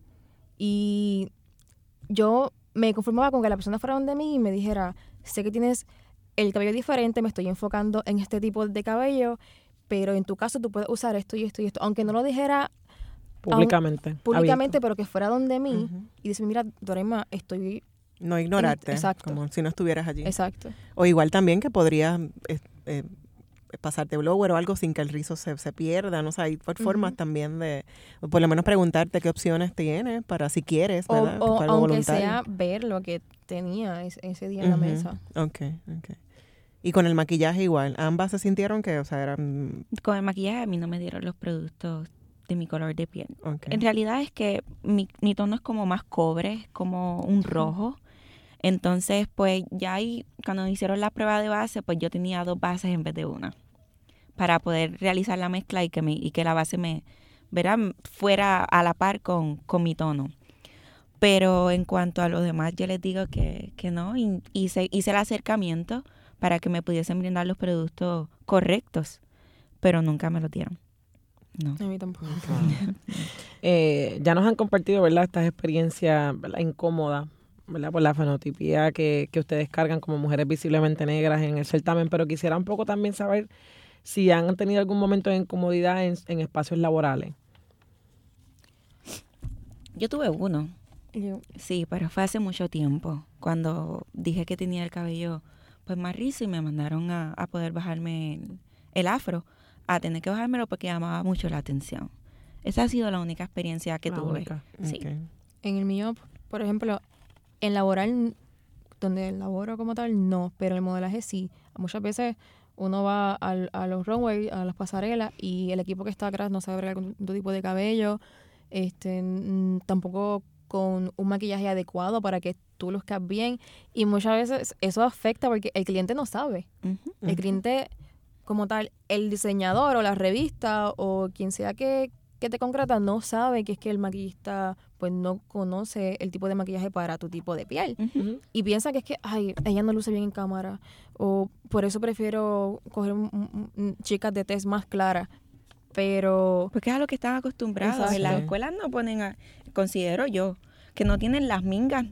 Speaker 5: Y yo me conformaba con que la persona fuera donde mí y me dijera, sé que tienes el cabello diferente, me estoy enfocando en este tipo de cabello, pero en tu caso tú puedes usar esto y esto y esto. Aunque no lo dijera
Speaker 4: Públicamente.
Speaker 5: públicamente, pero que fuera donde mí y decir, mira, Dorema, estoy...
Speaker 7: No ignorarte,
Speaker 5: Exacto.
Speaker 7: como si no estuvieras allí.
Speaker 5: Exacto.
Speaker 7: O igual también que podrías eh, eh, pasarte blower o algo sin que el rizo se, se pierda, no sé, hay por- formas también de, o por lo menos preguntarte qué opciones tienes para si quieres,
Speaker 5: O,
Speaker 7: ¿verdad?
Speaker 5: o aunque
Speaker 7: voluntario.
Speaker 5: sea ver lo que tenía es- ese día en la mesa.
Speaker 7: Ok, ok. Y con el maquillaje igual, ambas se sintieron que, o sea, eran...
Speaker 6: Con el maquillaje a mí no me dieron los productos de mi color de piel. En realidad es que mi, mi tono es como más cobre, es como un rojo. Entonces, pues ya ahí, cuando hicieron la prueba de base, pues yo tenía dos bases en vez de una. Para poder realizar la mezcla y que, mi, y que la base me, ¿verdad? fuera a la par con, con mi tono. Pero en cuanto a los demás, yo les digo que, que no. y hice, hice el acercamiento para que me pudiesen brindar los productos correctos, pero nunca me lo dieron. No.
Speaker 5: A mí tampoco. *laughs*
Speaker 4: Eh, ya nos han compartido, ¿verdad? Estas experiencias ¿verdad? incómodas, ¿verdad? Por la fenotipía que, que ustedes cargan como mujeres visiblemente negras en el certamen, pero quisiera un poco también saber si han tenido algún momento de incomodidad en, en espacios laborales.
Speaker 6: Yo tuve uno,
Speaker 5: Yo-
Speaker 6: sí, pero fue hace mucho tiempo, cuando dije que tenía el cabello pues más rizo y me mandaron a, a poder bajarme el, el afro, a tener que bajármelo porque llamaba mucho la atención. Esa ha sido la única experiencia que
Speaker 4: La
Speaker 6: tuve.
Speaker 4: única.
Speaker 6: Sí.
Speaker 7: Ok.
Speaker 5: En el mío, por ejemplo, en laboral, donde laboro como tal, no, pero en el modelaje sí. Muchas veces uno va al- a los runways, a las pasarelas, y el equipo que está atrás no sabe tu tipo de cabello, este, tampoco con un maquillaje adecuado para que tú luzcas bien. Y muchas veces eso afecta porque el cliente no sabe. El cliente, como tal, el diseñador o la revista o quien sea que, que te concreta no sabe que es que el maquillista pues no conoce el tipo de maquillaje para tu tipo de piel. Y piensa que es que, ay, ella no luce bien en cámara. O por eso prefiero coger chicas de test más claras. Pero
Speaker 6: Porque es a lo que están acostumbrados. En las escuelas no ponen, a- considero yo, que no tienen las mingas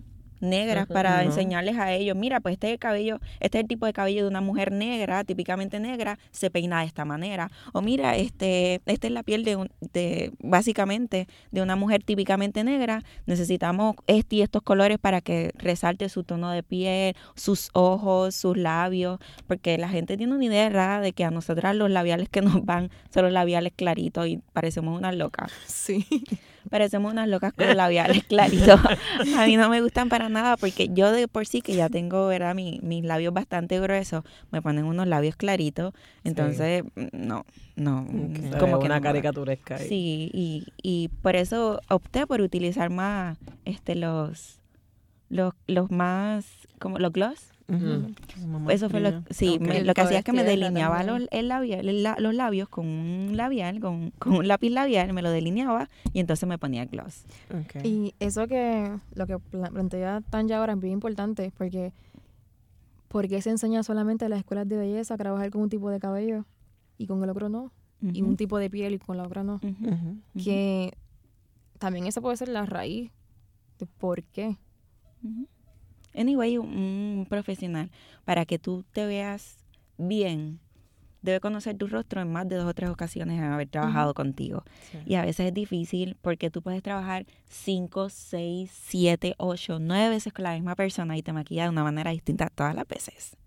Speaker 6: negras para
Speaker 7: No.
Speaker 6: enseñarles a ellos, mira, pues este es el cabello, este es el tipo de cabello de una mujer negra, típicamente negra, se peina de esta manera. O mira, este, esta es la piel de, un- de básicamente de una mujer típicamente negra, necesitamos este y estos colores para que resalte su tono de piel, sus ojos, sus labios, porque la gente tiene una idea errada de que a nosotras los labiales que nos van son los labiales claritos y parecemos unas locas.
Speaker 5: sí.
Speaker 6: Parecemos unas locas con los labiales *laughs* claritos. A mí no me gustan para nada porque yo de por sí que ya tengo, ¿verdad? Mi- mis labios bastante gruesos, me ponen unos labios claritos. Entonces, mm, no, no.
Speaker 7: Ok.
Speaker 4: Se
Speaker 6: Como que
Speaker 4: una
Speaker 6: no.
Speaker 4: caricaturesca ahí.
Speaker 6: Sí, y, y por eso opté por utilizar más este los los, los más como los gloss
Speaker 7: Más
Speaker 6: eso fue lo, sí, me- lo que hacía es que me delineaba los, el labial, el la- los labios con un labial, con, *laughs* con un lápiz labial, me lo delineaba y entonces me ponía gloss.
Speaker 5: Y eso que lo que pla- plantea Tanya ahora es bien importante porque ¿por qué se enseña solamente en las escuelas de belleza a trabajar con un tipo de cabello y con el otro no? Y un tipo de piel y con la otra no. Que también esa puede ser la raíz de por qué.
Speaker 6: Anyway, un profesional, para que tú te veas bien, debe conocer tu rostro en más de dos o tres ocasiones en haber trabajado contigo.
Speaker 7: Sí.
Speaker 6: Y a veces es difícil porque tú puedes trabajar cinco, seis, siete, ocho, nueve veces con la misma persona y te maquilla de una manera distinta todas las veces.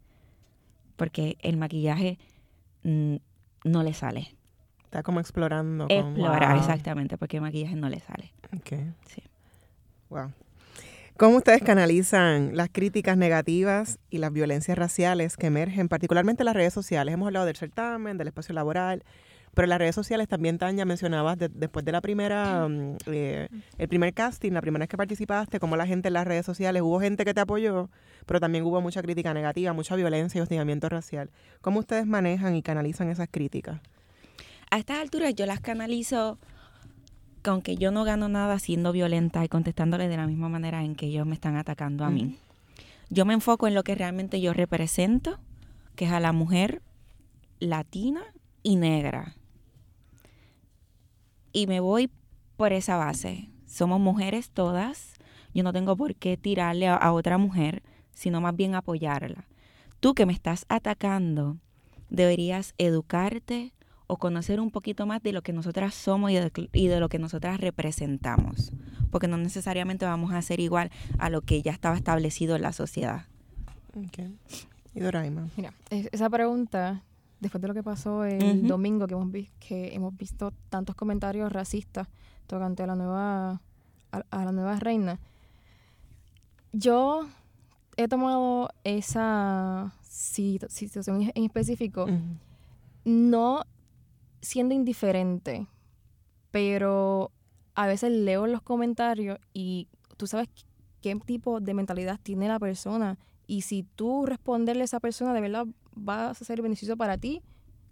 Speaker 6: Porque el maquillaje mm, no le sale.
Speaker 7: Está como explorando. con-
Speaker 6: Explorar,
Speaker 4: Wow.
Speaker 6: exactamente, porque el maquillaje no le sale.
Speaker 7: Ok.
Speaker 6: Sí.
Speaker 7: Wow. ¿Cómo ustedes canalizan las críticas negativas y las violencias raciales que emergen, particularmente en las redes sociales? Hemos hablado del certamen, del espacio laboral, pero las redes sociales también, Tania, mencionabas de- después de la primera, mm, eh, el primer casting, la primera vez que participaste, cómo la gente en las redes sociales, hubo gente que te apoyó, pero también hubo mucha crítica negativa, mucha violencia y hostigamiento racial. ¿Cómo ustedes manejan y canalizan esas críticas?
Speaker 6: A estas alturas yo las canalizo, que aunque yo no gano nada siendo violenta y contestándole de la misma manera en que ellos me están atacando a mí. Yo me enfoco en lo que realmente yo represento, que es a la mujer latina y negra. Y me voy por esa base. Somos mujeres todas. Yo no tengo por qué tirarle a, a otra mujer, sino más bien apoyarla. Tú que me estás atacando, deberías educarte o conocer un poquito más de lo que nosotras somos y de, y de lo que nosotras representamos. Porque no necesariamente vamos a ser igual a lo que ya estaba establecido en la sociedad.
Speaker 7: Ok. Y Doraima.
Speaker 5: Mira, es- esa pregunta, después de lo que pasó el domingo, que hemos, que hemos visto tantos comentarios racistas tocante a la nueva, a, a la nueva reina, yo he tomado esa situ- situación en específico no siendo indiferente, pero a veces leo los comentarios y tú sabes qué tipo de mentalidad tiene la persona y si tú responderle a esa persona de verdad va a ser beneficio para ti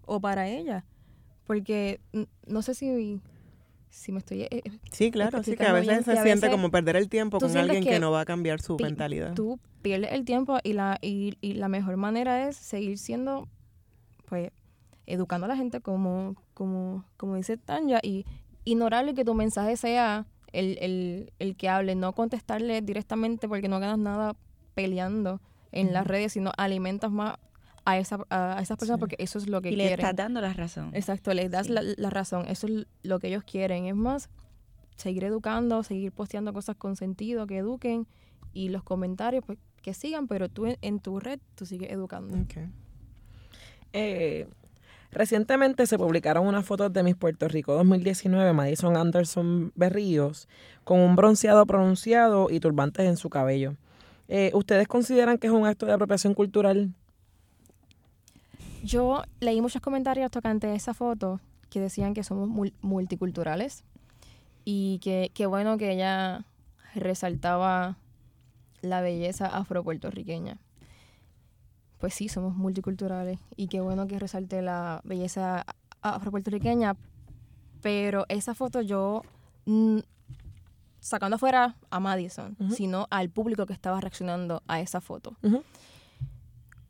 Speaker 5: o para ella. Porque no sé si, si me estoy... eh, eh,
Speaker 7: Sí, claro, sí que a veces
Speaker 5: bien,
Speaker 7: se siente
Speaker 5: veces
Speaker 7: como perder el tiempo con alguien que,
Speaker 5: que
Speaker 7: no va a cambiar su mentalidad.
Speaker 5: Tú pierdes el tiempo y la, y, y la mejor manera es seguir siendo, pues, educando a la gente como, como, como dice Tanya y ignorarle que tu mensaje sea el, el, el que hable, no contestarle directamente porque no ganas nada peleando en las redes, sino alimentas más a, esa, a esas personas
Speaker 7: Sí.
Speaker 5: porque eso es lo que
Speaker 6: Y le
Speaker 5: quieren.
Speaker 6: estás dando la razón.
Speaker 5: Exacto, les das
Speaker 6: Sí.
Speaker 5: la, la razón. Eso es lo que ellos quieren. Es más, seguir educando, seguir posteando cosas con sentido, que eduquen. Y los comentarios, pues, que sigan, pero tú en, en tu red, tú sigues educando.
Speaker 7: Ok.
Speaker 4: Eh, recientemente se publicaron unas fotos de Miss Puerto Rico 2019, Madison Anderson Berríos, con un bronceado pronunciado y turbantes en su cabello. Eh, ¿Ustedes consideran que es un acto de apropiación cultural?
Speaker 5: Yo leí muchos comentarios tocante a esa foto que decían que somos mul- multiculturales y que qué bueno que ella resaltaba la belleza afropuertorriqueña. Pues sí, somos multiculturales y qué bueno que resalte la belleza afropuertorriqueña, pero esa foto yo, mm, sacando afuera a Madison, sino al público que estaba reaccionando a esa foto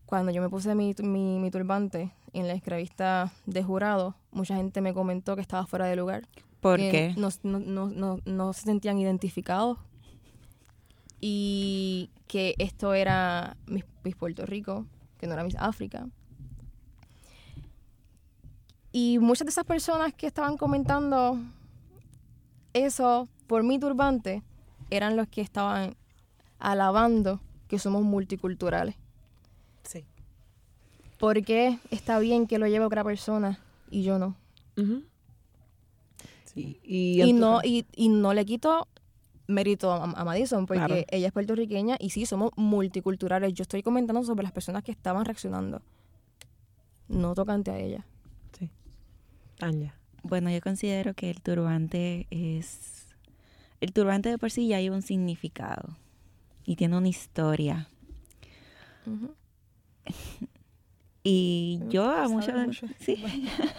Speaker 5: cuando yo me puse mi, mi, mi turbante en la entrevista de jurado, mucha gente me comentó que estaba fuera de lugar.
Speaker 6: ¿Por qué?
Speaker 5: No, no, no, no, no se sentían identificados y que esto era Miss, Miss Puerto Rico, que no era Miss África. Y muchas de esas personas que estaban comentando eso por mi turbante eran los que estaban alabando que somos multiculturales.
Speaker 4: Sí.
Speaker 5: Porque está bien que lo lleve otra persona y yo no.
Speaker 4: Ujú. Y, y
Speaker 5: no, y, y no le quito mérito a, a Madison, porque
Speaker 4: Claro.
Speaker 5: ella es puertorriqueña y sí, somos multiculturales. Yo estoy comentando sobre las personas que estaban reaccionando. No tocante a ella.
Speaker 4: Sí. Tanya.
Speaker 6: Bueno, yo considero que el turbante es... El turbante de por sí ya lleva un significado y tiene una historia. *laughs* Y yo a muchos de,
Speaker 5: mucho. *laughs*
Speaker 6: sí.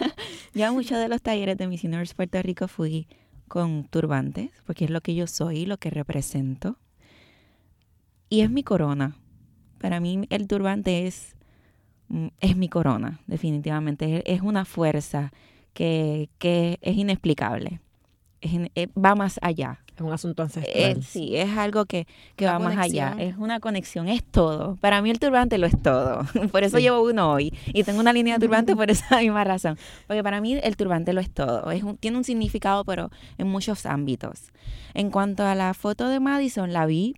Speaker 6: *laughs* yo a muchos de los talleres de Miss Universe Puerto Rico fui con turbantes, porque es lo que yo soy, lo que represento. Y es mi corona. Para mí el turbante es, mm, es mi corona, definitivamente. Es, una fuerza que, que es inexplicable. Eh, va más allá.
Speaker 4: Es un asunto
Speaker 6: Eh,
Speaker 4: ancestral.
Speaker 6: sí, es algo que, que va más allá. Es una conexión, es todo. Para mí el turbante lo es todo. *laughs* Por eso
Speaker 4: Sí.
Speaker 6: llevo uno hoy. Y tengo una línea de turbante *laughs* por esa misma razón. Porque para mí el turbante lo es todo. Es un- tiene un significado, pero en muchos ámbitos. En cuanto a la foto de Madison, la vi.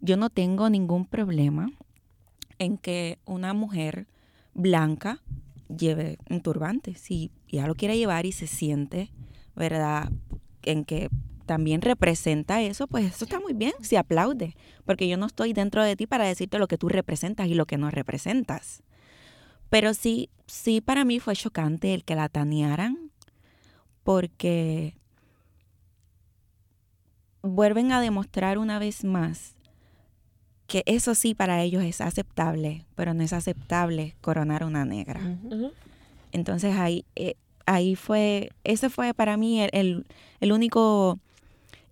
Speaker 6: Yo no tengo ningún problema en que una mujer blanca lleve un turbante. Si ya lo quiere llevar y se siente, ¿verdad? En que también representa eso, pues eso está muy bien, se aplaude, porque yo no estoy dentro de ti para decirte lo que tú representas y lo que no representas. Pero sí, sí para mí fue chocante el que la tanearan, porque vuelven a demostrar una vez más que eso sí para ellos es aceptable, pero no es aceptable coronar una negra. Entonces ahí, eh, ahí fue, ese fue para mí el, el- el único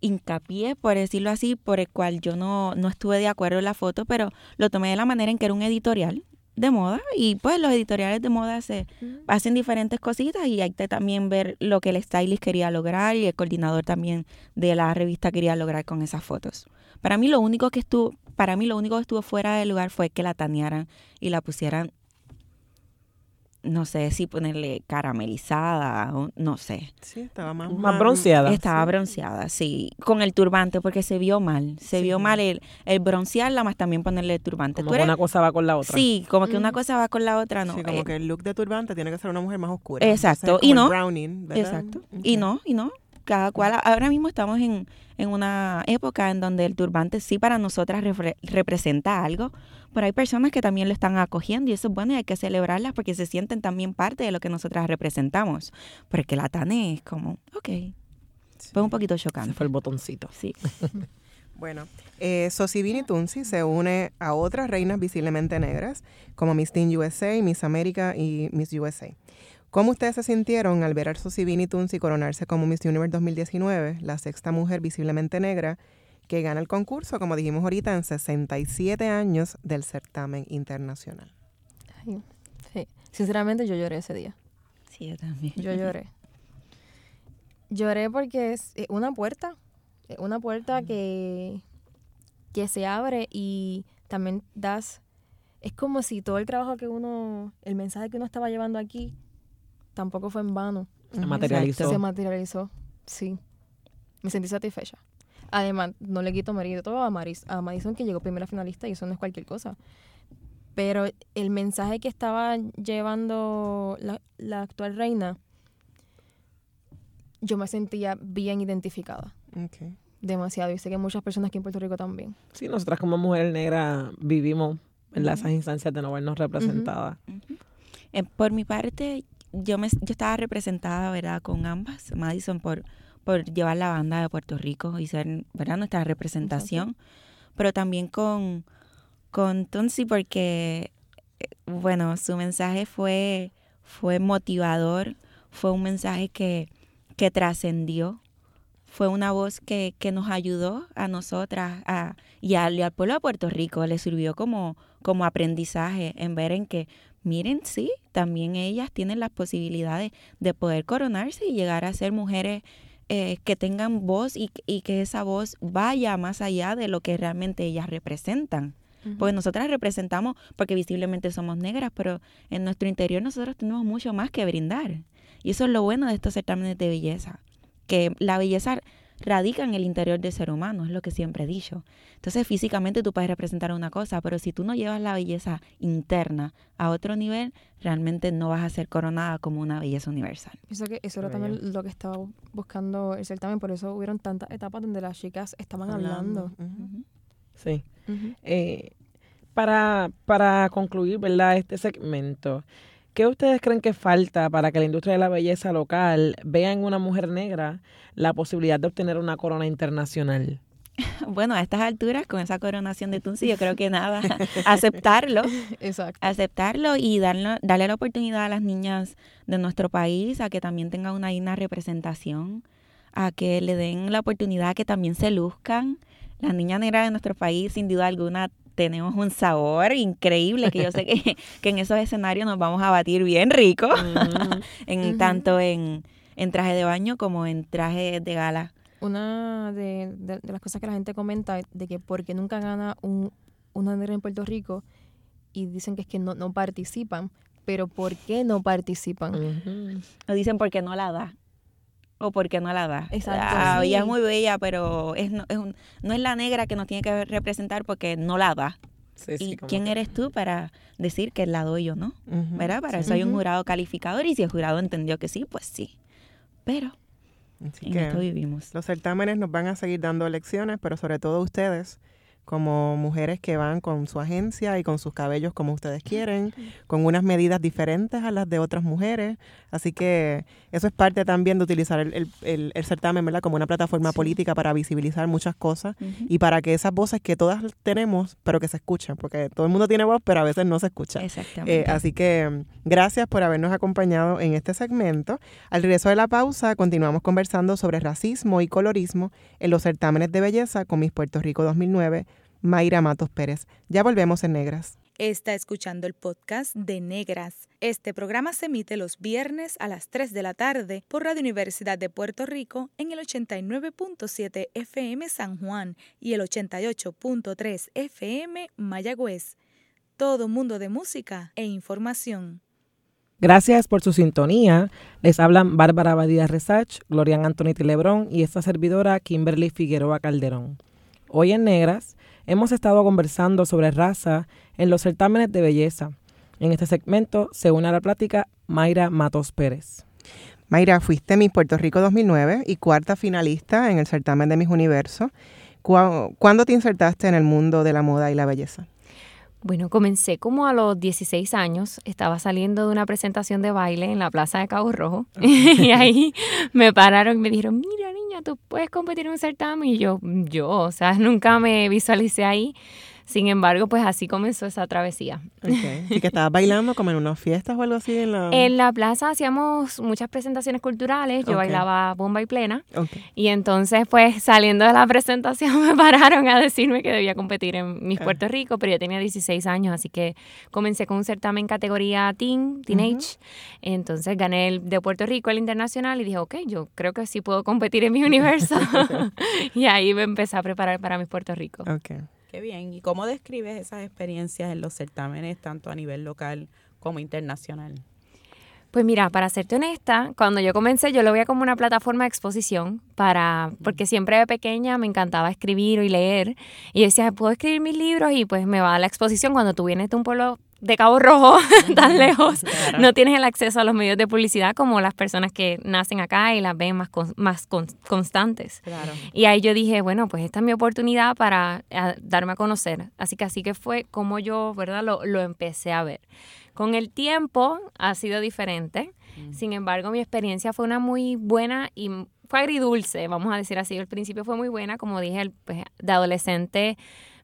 Speaker 6: hincapié, por decirlo así, por el cual yo no, no estuve de acuerdo en la foto, pero lo tomé de la manera en que era un editorial de moda y pues los editoriales de moda se hacen diferentes cositas y hay que también ver lo que el stylist quería lograr y el coordinador también de la revista quería lograr con esas fotos. Para mí lo único que estuvo, para mí lo único que estuvo fuera de lugar fue que la tanearan y la pusieran no sé si ponerle caramelizada o no sé.
Speaker 7: Sí, estaba más,
Speaker 4: Más bronceada.
Speaker 6: Estaba bronceada, sí, con el turbante porque se vio mal. Se
Speaker 7: Sí.
Speaker 6: vio mal el, el broncearla más también ponerle el turbante.
Speaker 4: Como
Speaker 6: ¿Tú
Speaker 4: que
Speaker 6: eres-
Speaker 4: una cosa va con la otra.
Speaker 6: Sí, como que una
Speaker 5: Ujú.
Speaker 6: cosa va con la otra, no.
Speaker 7: Sí, como
Speaker 6: eh,
Speaker 7: que el look de turbante tiene que ser una mujer más oscura.
Speaker 6: Exacto,
Speaker 7: Entonces,
Speaker 6: y no.
Speaker 7: browning, ¿verdad?
Speaker 6: Exacto. Y no, y no. Cada cual, ahora mismo estamos en, en una época en donde el turbante sí para nosotras refre- representa algo, pero hay personas que también lo están acogiendo y eso es bueno y hay que celebrarlas porque se sienten también parte de lo que nosotras representamos. Porque la TANE es como, ok, Fue un poquito chocante.
Speaker 4: fue el botoncito.
Speaker 6: Sí. *laughs*
Speaker 7: Bueno, eh, Sosibini Tunsi se une a otras reinas visiblemente negras, como Miss Teen USA, Miss América y Miss USA. ¿Cómo ustedes se sintieron al ver a Sosibini Tunsi coronarse como Miss Universe 2019, la sexta mujer visiblemente negra que gana el concurso, como dijimos ahorita, en 67 años del certamen internacional?
Speaker 5: Ay, sí. Sinceramente, yo lloré ese día.
Speaker 6: Sí, yo también.
Speaker 5: Yo lloré. Lloré porque es una puerta, una puerta que, que se abre y también das, es como si todo el trabajo que uno, el mensaje que uno estaba llevando aquí, tampoco fue en vano.
Speaker 4: Se materializó.
Speaker 5: Se materializó, sí. Me sentí satisfecha. Además, no le quito mérito a, Maris, a Madison, que llegó primera finalista, y eso no es cualquier cosa. Pero el mensaje que estaba llevando la, la actual reina, yo me sentía bien identificada. Demasiado. Y sé que muchas personas aquí en Puerto Rico también.
Speaker 4: Sí, nosotras como mujeres negras vivimos en esas instancias de no vernos representadas.
Speaker 6: Eh, por mi parte, yo me yo estaba representada, ¿verdad? Con ambas, Madison por por llevar la banda de Puerto Rico y ser, ¿verdad? Nuestra representación, pero también con con Tunsi porque eh, bueno, su mensaje fue fue motivador, fue un mensaje que que trascendió, fue una voz que, que nos ayudó a nosotras a, y, al, y al pueblo de Puerto Rico, le sirvió como, como aprendizaje en ver en que, miren, sí, también ellas tienen las posibilidades de poder coronarse y llegar a ser mujeres eh, que tengan voz y, y que esa voz vaya más allá de lo que realmente ellas representan. Porque nosotras representamos, porque visiblemente somos negras, pero en nuestro interior nosotros tenemos mucho más que brindar. Y eso es lo bueno de estos certámenes de belleza, que la belleza radica en el interior del ser humano, es lo que siempre he dicho. Entonces físicamente tú puedes representar una cosa, pero si tú no llevas la belleza interna a otro nivel, realmente no vas a ser coronada como una belleza universal.
Speaker 5: Pienso que eso era también lo que estaba buscando el certamen, por eso hubieron tantas etapas donde las chicas estaban hablando.
Speaker 4: Sí. Eh, para, para concluir, ¿verdad? Este segmento, ¿qué ustedes creen que falta para que la industria de la belleza local vea en una mujer negra la posibilidad de obtener una corona internacional? *laughs*
Speaker 6: Bueno, a estas alturas, con esa coronación de Tunsi, yo creo que nada, *laughs* aceptarlo, *laughs*
Speaker 5: Exacto.
Speaker 6: aceptarlo y darle, darle la oportunidad a las niñas de nuestro país a que también tengan una digna representación, a que le den la oportunidad a que también se luzcan. Las niñas negras de nuestro país, sin duda alguna, tenemos un sabor increíble que yo sé que, *laughs* que en esos escenarios nos vamos a batir bien rico, *laughs* en, tanto en, en traje de baño como en traje de gala.
Speaker 5: Una de, de- de las cosas que la gente comenta es de que porque nunca gana un, una negra en Puerto Rico y dicen que es que no, no participan, pero ¿por qué no participan?
Speaker 6: Nos dicen porque no la da. O porque no la da.
Speaker 5: Exacto,
Speaker 6: Ah,
Speaker 5: sí.
Speaker 6: Ella es muy bella, pero es, no, es, un- no es la negra que nos tiene que representar porque no la da.
Speaker 4: Sí, sí,
Speaker 6: ¿Y quién
Speaker 4: que-
Speaker 6: eres tú para decir que la doy o no? ¿Verdad? Para
Speaker 7: Sí.
Speaker 6: eso hay un jurado calificador y si el jurado entendió que sí, pues sí. Pero
Speaker 7: Así
Speaker 6: en
Speaker 7: que
Speaker 6: esto vivimos.
Speaker 7: los certámenes nos van a seguir dando lecciones, pero sobre todo ustedes, como mujeres que van con su agencia y con sus cabellos como ustedes quieren, con unas medidas diferentes a las de otras mujeres. Así que eso es parte también de utilizar el, el- el- el certamen ¿verdad? como una plataforma
Speaker 6: Sí.
Speaker 7: política para visibilizar muchas cosas y para que esas voces que todas tenemos, pero que se escuchen, porque todo el mundo tiene voz, pero a veces no se escucha.
Speaker 6: Exactamente.
Speaker 7: Eh, así que mm, gracias por habernos acompañado en este segmento. Al regreso de la pausa, continuamos conversando sobre racismo y colorismo en los certámenes de belleza con Miss Puerto Rico 2009, Mayra Matos Pérez. Ya volvemos en Negras.
Speaker 8: Está escuchando el podcast de Negras. Este programa se emite los viernes a las 3 de la tarde por Radio Universidad de Puerto Rico en el 89.7 FM San Juan y el 88.3 FM Mayagüez. Todo mundo de música e información.
Speaker 4: Gracias por su sintonía. Les hablan Bárbara Badía Resach, Glorian Antoniti Lebrón y esta servidora Kimberly Figueroa Calderón. Hoy en Negras hemos estado conversando sobre raza en los certámenes de belleza. En este segmento se une a la plática Mayra Matos Pérez.
Speaker 7: Mayra, fuiste Miss Puerto Rico 2009 y cuarta finalista en el certamen de Miss Universo. ¿Cuá- ¿Cuándo te insertaste en el mundo de la moda y la belleza?
Speaker 9: Bueno, comencé como a los 16 años. Estaba saliendo de una presentación de baile en la plaza de Cabo Rojo. *laughs* *laughs* y ahí me pararon y me dijeron, mira niña, tú puedes competir en un certamen. Y yo, yo, o sea, nunca me visualicé ahí. Sin embargo, pues así comenzó esa travesía.
Speaker 7: Okay. *laughs* ¿Y que estabas bailando como en unas fiestas o algo así? En la,
Speaker 9: en la plaza hacíamos muchas presentaciones culturales. Yo
Speaker 7: Okay.
Speaker 9: bailaba bomba y plena.
Speaker 7: Okay.
Speaker 9: Y entonces, pues saliendo de la presentación, *laughs* me pararon a decirme que debía competir en Miss
Speaker 7: Ah.
Speaker 9: Puerto Rico, pero yo tenía 16 años, así que comencé con un certamen categoría teen, teenage. Entonces gané el de Puerto Rico, el internacional, y dije, ok, yo creo que sí puedo competir en mi universo. *laughs* y ahí me empecé a preparar para Miss Puerto Rico.
Speaker 7: Okay.
Speaker 3: Qué bien. ¿Y cómo describes esas experiencias en los certámenes, tanto a nivel local como internacional?
Speaker 9: Pues mira, para serte honesta, cuando yo comencé yo lo veía como una plataforma de exposición para, porque siempre de pequeña me encantaba escribir y leer y yo decía, puedo escribir mis libros y pues me va a la exposición cuando tú vienes de un pueblo de Cabo Rojo *laughs* tan lejos,
Speaker 3: Claro.
Speaker 9: no tienes el acceso a los medios de publicidad como las personas que nacen acá y las ven más, con- más con- constantes.
Speaker 3: Claro.
Speaker 9: Y ahí yo dije, bueno, pues esta es mi oportunidad para darme a conocer. Así que así que fue como yo, ¿verdad? Lo, lo empecé a ver. Con el tiempo ha sido diferente. Sin embargo, mi experiencia fue una muy buena y fue agridulce, vamos a decir así. Al principio fue muy buena, como dije, el- pues, de adolescente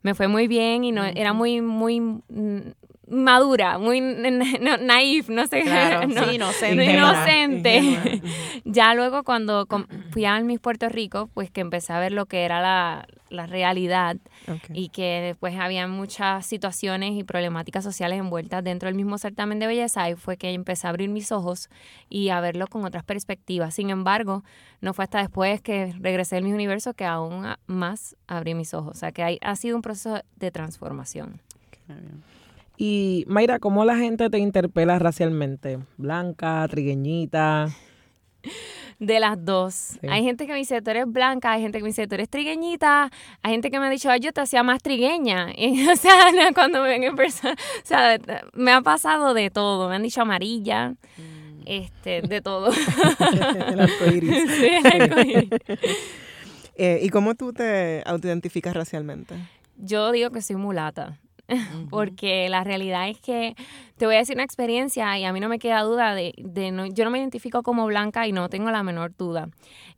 Speaker 9: me fue muy bien y no era muy, muy mm, madura, muy no, naif, no sé.
Speaker 3: Claro, *laughs*
Speaker 9: no,
Speaker 3: sí, inocente.
Speaker 9: no inocente. Ya luego cuando fui a Miss Puerto Rico, pues que empecé a ver lo que era la, la realidad
Speaker 7: Okay.
Speaker 9: y que después había muchas situaciones y problemáticas sociales envueltas dentro del mismo certamen de belleza, ahí fue que empecé a abrir mis ojos y a verlo con otras perspectivas. Sin embargo, no fue hasta después que regresé del Miss Universo que aún más abrí mis ojos. O sea, que hay- ha sido un proceso de transformación.
Speaker 3: Bien.
Speaker 4: Y Mayra, ¿cómo la gente te interpela racialmente? Blanca, trigueñita.
Speaker 9: De las dos. Hay gente que me dice, tú eres blanca, hay gente que me dice, tú eres trigueñita, hay gente que me ha dicho, ay, yo te hacía más trigueña. *laughs* Y, o sea, cuando me ven en persona, o sea, me ha pasado de todo. Me han dicho amarilla, este, de *laughs* todo.
Speaker 7: El arcoíris. *laughs*
Speaker 9: Sí, el arcoíris.
Speaker 7: Eh, ¿Y cómo tú te autoidentificas racialmente?
Speaker 9: Yo digo que soy mulata. *laughs* Porque la realidad es que te voy a decir una experiencia y a mí no me queda duda de, de no, yo no me identifico como blanca y no tengo la menor duda.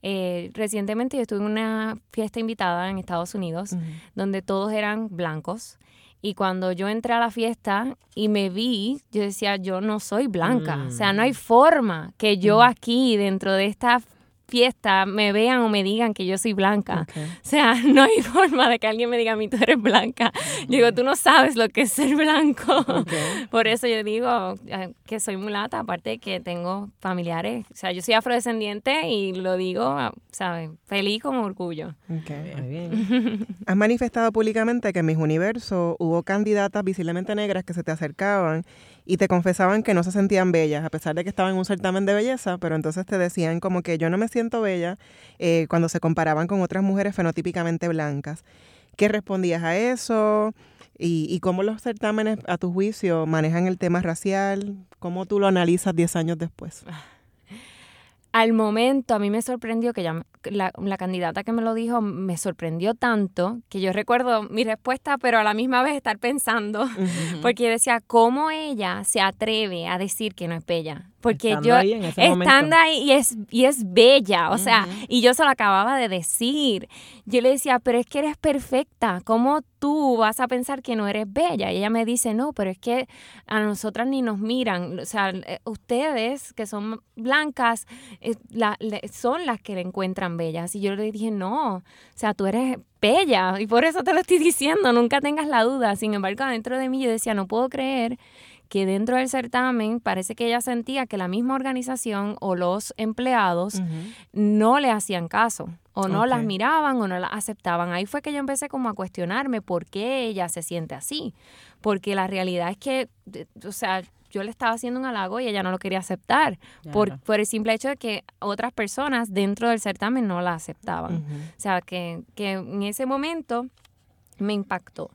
Speaker 9: Eh, recientemente yo estuve en una fiesta invitada en Estados Unidos donde todos eran blancos. Y cuando yo entré a la fiesta y me vi, yo decía, yo no soy blanca. O sea, no hay forma que yo aquí, dentro de esta fiesta, me vean o me digan que yo soy blanca.
Speaker 7: Okay.
Speaker 9: O sea, *laughs* no hay forma de que alguien me diga a mí, tú eres blanca. Yo digo, tú no sabes lo que es ser blanco.
Speaker 7: Okay. *laughs*
Speaker 9: Por eso yo digo eh, que soy mulata, aparte de que tengo familiares. O sea, yo soy afrodescendiente y lo digo, ¿sabes? Feliz con orgullo.
Speaker 7: Okay.
Speaker 4: Muy bien. *laughs*
Speaker 7: Has manifestado públicamente que en Mis Universo hubo candidatas visiblemente negras que se te acercaban y te confesaban que no se sentían bellas, a pesar de que estaban en un certamen de belleza, pero entonces te decían como que yo no me siento bella eh, cuando se comparaban con otras mujeres fenotípicamente blancas. ¿Qué respondías a eso? ¿Y, y cómo los certámenes, a tu juicio, manejan el tema racial? ¿Cómo tú lo analizas 10 años después?
Speaker 9: Al momento a mí me sorprendió que ya la, la candidata que me lo dijo me sorprendió tanto que yo recuerdo mi respuesta, pero a la misma vez estar pensando, porque yo decía, ¿cómo ella se atreve a decir que no es bella? Porque
Speaker 4: Estando
Speaker 9: yo,
Speaker 4: ahí en ese momento.
Speaker 9: estando ahí y es, y es bella, o sea, y yo se lo acababa de decir. Yo le decía, pero es que eres perfecta, ¿cómo tú vas a pensar que no eres bella? Y ella me dice, no, pero es que a nosotras ni nos miran, o sea, eh, ustedes que son blancas eh, la- le- son las que le encuentran bellas. Y yo le dije, no, o sea, tú eres bella y por eso te lo estoy diciendo, nunca tengas la duda. Sin embargo, dentro de mí yo decía, no puedo creer que dentro del certamen parece que ella sentía que la misma organización o los empleados no le hacían caso o no las
Speaker 7: Ok.
Speaker 9: miraban o no las aceptaban. Ahí fue que yo empecé como a cuestionarme por qué ella se siente así. Porque la realidad es que, o sea, yo le estaba haciendo un halago y ella no lo quería aceptar por, por el simple hecho de que otras personas dentro del certamen no la aceptaban. O sea, que, que en ese momento me impactó.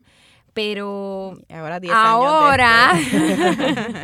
Speaker 9: Pero
Speaker 3: Ahora 10
Speaker 9: ahora,
Speaker 3: años después.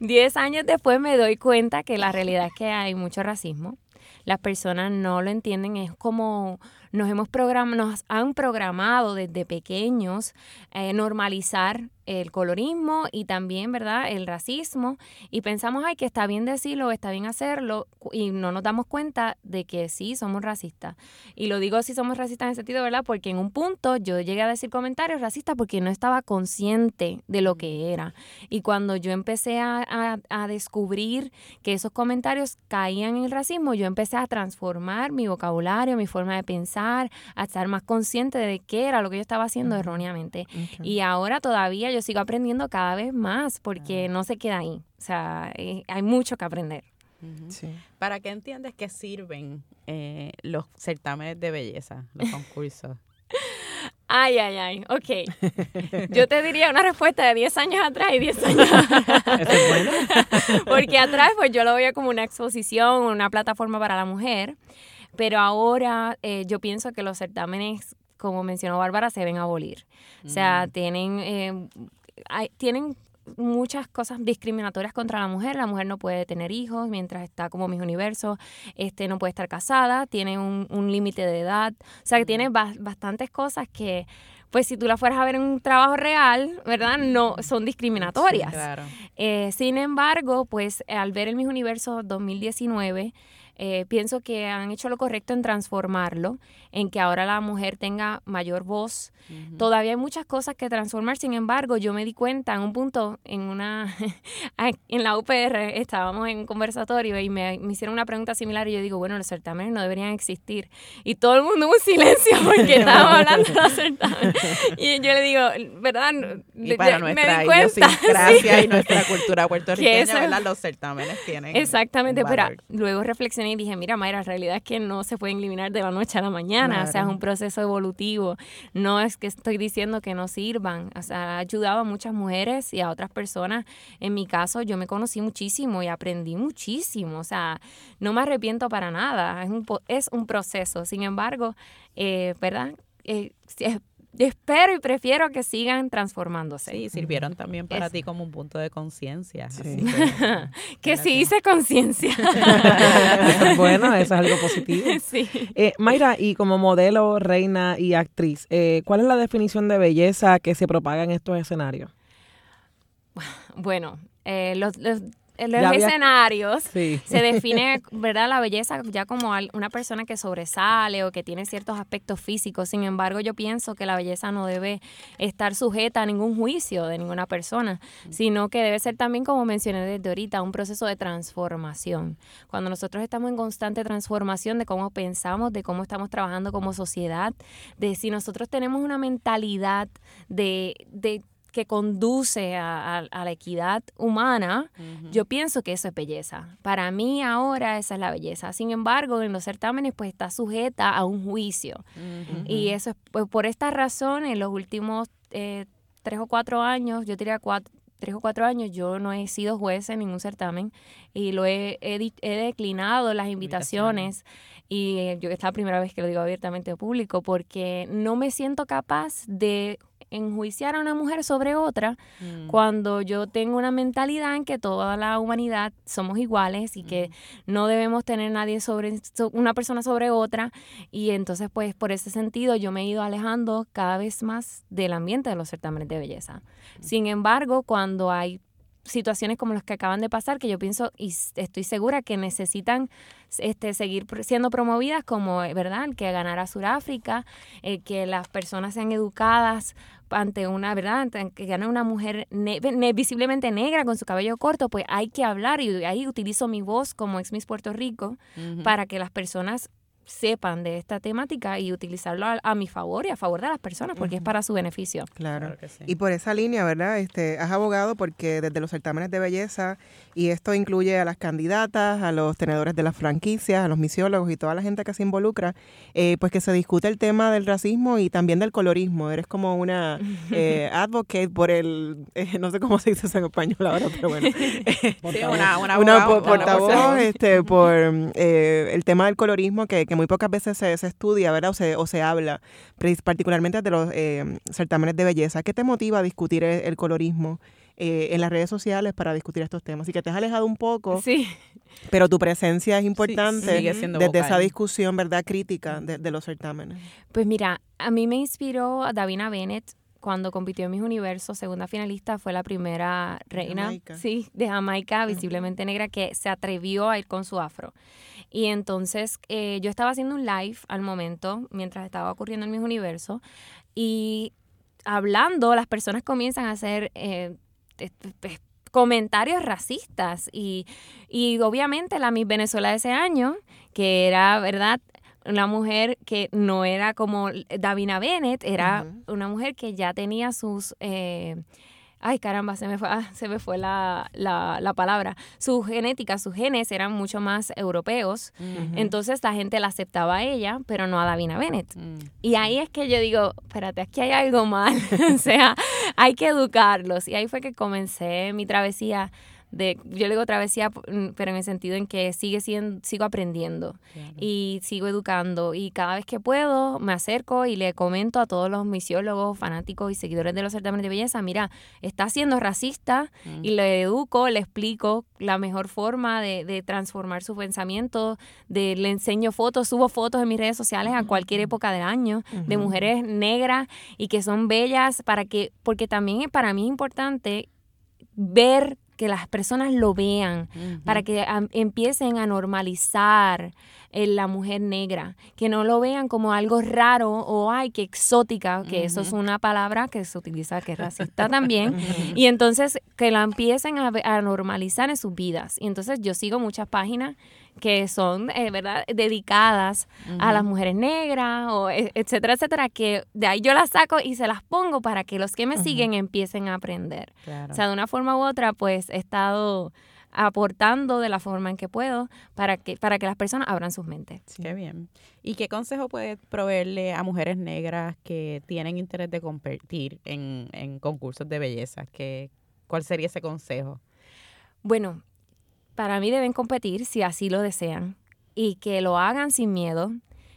Speaker 3: *laughs*
Speaker 9: 10 años después me doy cuenta que la realidad es que hay mucho racismo. Las personas no lo entienden, es como nos hemos program nos han programado desde pequeños eh, normalizar el colorismo y también, ¿verdad?, el racismo y pensamos, ay, que está bien decirlo, está bien hacerlo y no nos damos cuenta de que sí somos racistas. Y lo digo si somos racistas en el sentido, ¿verdad?, porque en un punto yo llegué a decir comentarios racistas porque no estaba consciente de lo que era. Y cuando yo empecé a, a descubrir que esos comentarios caían en el racismo, yo empecé a transformar mi vocabulario, mi forma de pensar, a estar más consciente de qué era lo que yo estaba haciendo erróneamente. Y ahora todavía yo sigo aprendiendo cada vez más porque no se queda ahí. O sea, eh, hay mucho que aprender.
Speaker 3: ¿Para qué entiendes que sirven eh, los certámenes de belleza, los *laughs* concursos?
Speaker 9: Ay, ay, ay, ok. *laughs* Yo te diría una respuesta de 10 años atrás y 10 años *laughs* Porque atrás, pues yo lo veía como una exposición, una plataforma para la mujer. Pero ahora eh, yo pienso que los certámenes como mencionó Bárbara, se ven abolir. O sea, mm. tienen, eh, tienen muchas cosas discriminatorias contra la mujer. La mujer no puede tener hijos mientras está como mis universos, este, no puede estar casada, tiene un, límite de edad. O sea, que tiene mm. bastantes cosas que, pues si tú la fueras a ver en un trabajo real, ¿verdad? No, son discriminatorias. claro. Eh, sin embargo, pues al ver el Mis Universo 2019, eh, pienso que han hecho lo correcto en transformarlo, en que ahora la mujer tenga mayor voz. Todavía hay muchas cosas que transformar, sin embargo, yo me di cuenta en un punto, en una *laughs* en la UPR, estábamos en un conversatorio y me, hicieron una pregunta similar y yo digo, bueno, los certámenes no deberían existir. Y todo el mundo un *laughs* silencio porque estábamos hablando de los certámenes. *laughs* Y yo le digo, ¿verdad?
Speaker 3: Y para nuestra idiosincrasia y nuestra cultura puertorriqueña, ¿verdad? Los certámenes tienen
Speaker 9: Exactamente, pero luego reflexioné y dije, mira, Mayra, la realidad es que no se pueden eliminar de la noche a la mañana, o sea, es un proceso evolutivo. No es que estoy diciendo que no sirvan, o sea, ha ayudado a muchas mujeres y a otras personas. En mi caso, yo me conocí muchísimo y aprendí muchísimo, o sea, no me arrepiento para nada, es un, es un proceso. Sin embargo, eh, ¿verdad? Eh, espero y prefiero que sigan transformándose.
Speaker 3: Sí, sirvieron también para ti como un punto de conciencia. *laughs*
Speaker 9: Que, sí hice conciencia. *laughs*
Speaker 4: bueno, eso es algo positivo. *laughs* Sí. Eh, Mayra, y como modelo, reina y actriz, eh, ¿cuál es la definición de belleza que se propaga en estos escenarios?
Speaker 9: Bueno, eh, los, en los escenarios se *laughs* define, ¿verdad? La belleza ya como una persona que sobresale o que tiene ciertos aspectos físicos. Sin embargo, yo pienso que la belleza no debe estar sujeta a ningún juicio de ninguna persona, sino que debe ser también, como mencioné desde ahorita, un proceso de transformación. Cuando nosotros estamos en constante transformación de cómo pensamos, de cómo estamos trabajando como sociedad, de si nosotros tenemos una mentalidad de, de que conduce a, la equidad humana, yo pienso que eso es belleza. Para mí ahora esa es la belleza. Sin embargo, en los certámenes pues está sujeta a un juicio. Y eso es pues, por esta razón en los últimos eh, tres o cuatro años, yo diría cuatro, tres o cuatro años, yo no he sido juez en ningún certamen y lo he, he, declinado las invitaciones. Y yo es la primera vez que lo digo abiertamente al público porque no me siento capaz de enjuiciar a una mujer sobre otra mm. cuando yo tengo una mentalidad en que toda la humanidad somos iguales y que no debemos tener nadie sobre una persona sobre otra y entonces pues por ese sentido yo me he ido alejando cada vez más del ambiente de los certámenes de belleza. Sin embargo, cuando hay situaciones como las que acaban de pasar, que yo pienso y estoy segura que necesitan este, seguir siendo promovidas, como, ¿verdad?, que ganara Sudáfrica, eh, que las personas sean educadas ante una, ¿verdad?, que gane una mujer visiblemente negra con su cabello corto, pues hay que hablar y ahí utilizo mi voz como ex Miss Puerto Rico para que las personas sepan de esta temática y utilizarlo a, mi favor y a favor de las personas, porque es para su beneficio.
Speaker 7: Claro. Y por esa línea, ¿verdad? Este, has abogado porque desde los certámenes de belleza, y esto incluye a las candidatas, a los tenedores de las franquicias, a los misiólogos y toda la gente que se involucra, eh, pues que se discute el tema del racismo y también del colorismo. Eres como una *laughs* eh, advocate por el, eh, no sé cómo se dice eso en español ahora, pero bueno. *laughs*
Speaker 3: una, *laughs* una,
Speaker 7: una portavoz este, por el tema del colorismo que, que muy pocas veces se, estudia, ¿verdad? O se, o se habla, particularmente de los eh, certámenes de belleza. ¿Qué te motiva a discutir el, colorismo eh, en las redes sociales para discutir estos temas. Así que te has alejado un poco,
Speaker 9: Sí.
Speaker 7: pero tu presencia es importante
Speaker 3: sigue siendo
Speaker 7: desde esa
Speaker 3: vocal.
Speaker 7: discusión, ¿verdad?, crítica de, de los certámenes.
Speaker 9: Pues mira, a mí me inspiró a Davina Bennett cuando compitió en Mis Universo, segunda finalista, fue la primera reina,
Speaker 7: Jamaica.
Speaker 9: sí, de Jamaica, visiblemente negra, que se atrevió a ir con su afro. Y entonces eh, yo estaba haciendo un live al momento, mientras estaba ocurriendo en Mis Universo, y hablando, las personas comienzan a hacer eh, comentarios racistas y, y obviamente la Miss Venezuela de ese año, que era, ¿verdad? Una mujer que no era como Davina Bennett, era una mujer que ya tenía sus... eh, Ay, caramba, se me fue, ah, se me fue la, la, la palabra. Su genética, sus genes eran mucho más europeos. Entonces la gente la aceptaba a ella, pero no a Davina Bennett.
Speaker 3: Mm.
Speaker 9: Y ahí es que yo digo, espérate, aquí hay algo mal. *laughs* o sea, hay que educarlos. Y ahí fue que comencé mi travesía de, yo le digo travesía, mm, pero en el sentido en que sigue siendo, sigo aprendiendo y sigo educando. Y cada vez que puedo, me acerco y le comento a todos los misiólogos, fanáticos y seguidores de los certámenes de belleza, mira, está siendo racista y le educo, le explico la mejor forma de, de transformar su pensamiento, de, le enseño fotos, subo fotos en mis redes sociales a cualquier época del año de mujeres negras y que son bellas para que, porque también para mí es importante ver que las personas lo vean, para que empiecen a normalizar eh, la mujer negra, que no lo vean como algo raro o ay, qué exótica, que eso es una palabra que se utiliza que es racista *laughs* también, y entonces que la empiecen a, a normalizar en sus vidas. Y entonces yo sigo muchas páginas que son, eh, ¿verdad?, dedicadas a las mujeres negras, o e- etcétera, etcétera, que de ahí yo las saco y se las pongo para que los que me siguen empiecen a aprender.
Speaker 3: Claro.
Speaker 9: O sea, de una forma u otra, pues he estado aportando de la forma en que puedo para que, para que las personas abran sus mentes.
Speaker 3: Qué bien. ¿Y qué consejo puede proveerle a mujeres negras que tienen interés de competir en, en concursos de belleza? ¿Qué, ¿Cuál sería ese consejo?
Speaker 9: Bueno, para mí deben competir si así lo desean y que lo hagan sin miedo,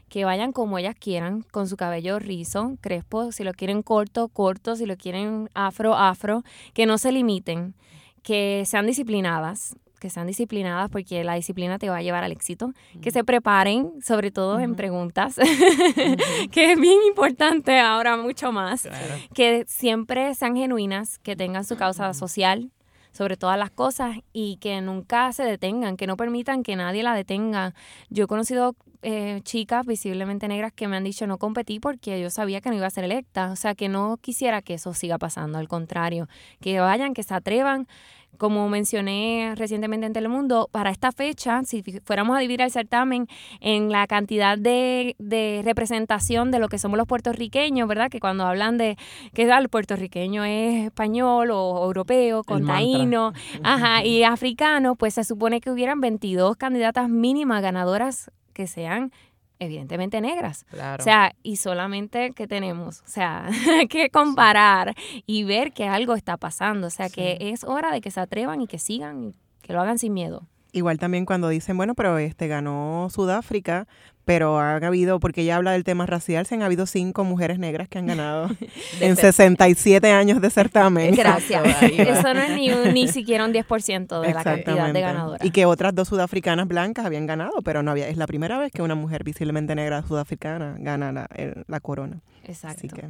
Speaker 9: que vayan como ellas quieran, con su cabello rizo, crespo, si lo quieren corto, corto, si lo quieren afro, afro, que no se limiten, que sean disciplinadas, que sean disciplinadas porque la disciplina te va a llevar al éxito, que se preparen, sobre todo en preguntas, *laughs* que es bien importante ahora mucho más, que siempre sean genuinas, que tengan su causa social sobre todas las cosas y que nunca se detengan, que no permitan que nadie la detenga. Yo he conocido eh, chicas visiblemente negras que me han dicho no competí porque yo sabía que no iba a ser electa, o sea que no quisiera que eso siga pasando, al contrario, que vayan, que se atrevan. Como mencioné recientemente en Telemundo, para esta fecha, si fuéramos a dividir el certamen en la cantidad de, de representación de lo que somos los puertorriqueños, ¿verdad? Que cuando hablan de que ah, el puertorriqueño es español o europeo, contaíno, ajá, y *laughs* africano, pues se supone que hubieran 22 candidatas mínimas ganadoras que sean evidentemente negras.
Speaker 3: Claro.
Speaker 9: O sea, y solamente que tenemos, o sea, *laughs* que comparar y ver que algo está pasando, o sea, que es hora de que se atrevan y que sigan y que lo hagan sin miedo.
Speaker 7: Igual también cuando dicen, bueno, pero este ganó Sudáfrica, pero han habido, porque ella habla del tema racial, se han habido cinco mujeres negras que han ganado *laughs* en 67 años de certamen. *laughs*
Speaker 9: Gracias. Eso no es ni, un- ni siquiera un 10% de la cantidad de ganadoras.
Speaker 7: Y que otras dos sudafricanas blancas habían ganado, pero no había. Es la primera vez que una mujer visiblemente negra sudafricana gana la, el- la corona.
Speaker 9: Exacto.
Speaker 7: Así que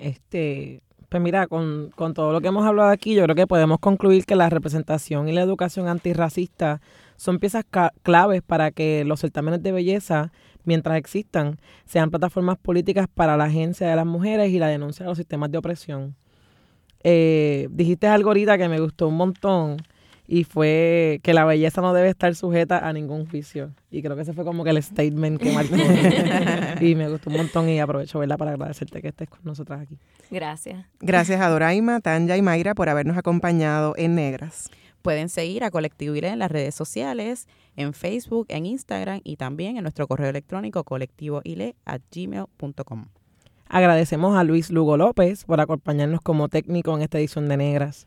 Speaker 4: Este, pues mira, con, con todo lo que hemos hablado aquí, yo creo que podemos concluir que la representación y la educación antirracista son piezas claves para que los certámenes de belleza, mientras existan, sean plataformas políticas para la agencia de las mujeres y la denuncia de los sistemas de opresión. Eh, dijiste algo ahorita que me gustó un montón y fue que la belleza no debe estar sujeta a ningún juicio. Y creo que ese fue como que el statement que marcó. *laughs* y me gustó un montón y aprovecho ¿verdad? para agradecerte que estés con nosotras aquí.
Speaker 9: Gracias.
Speaker 7: gracias a Doraima, Tanya y Mayra por habernos acompañado en Negras.
Speaker 3: Pueden seguir a Colectivo ILE en las redes sociales, en Facebook, en Instagram y también en nuestro correo electrónico colectivoile@gmail.com.
Speaker 4: Agradecemos a Luis Lugo López por acompañarnos como técnico en esta edición de Negras.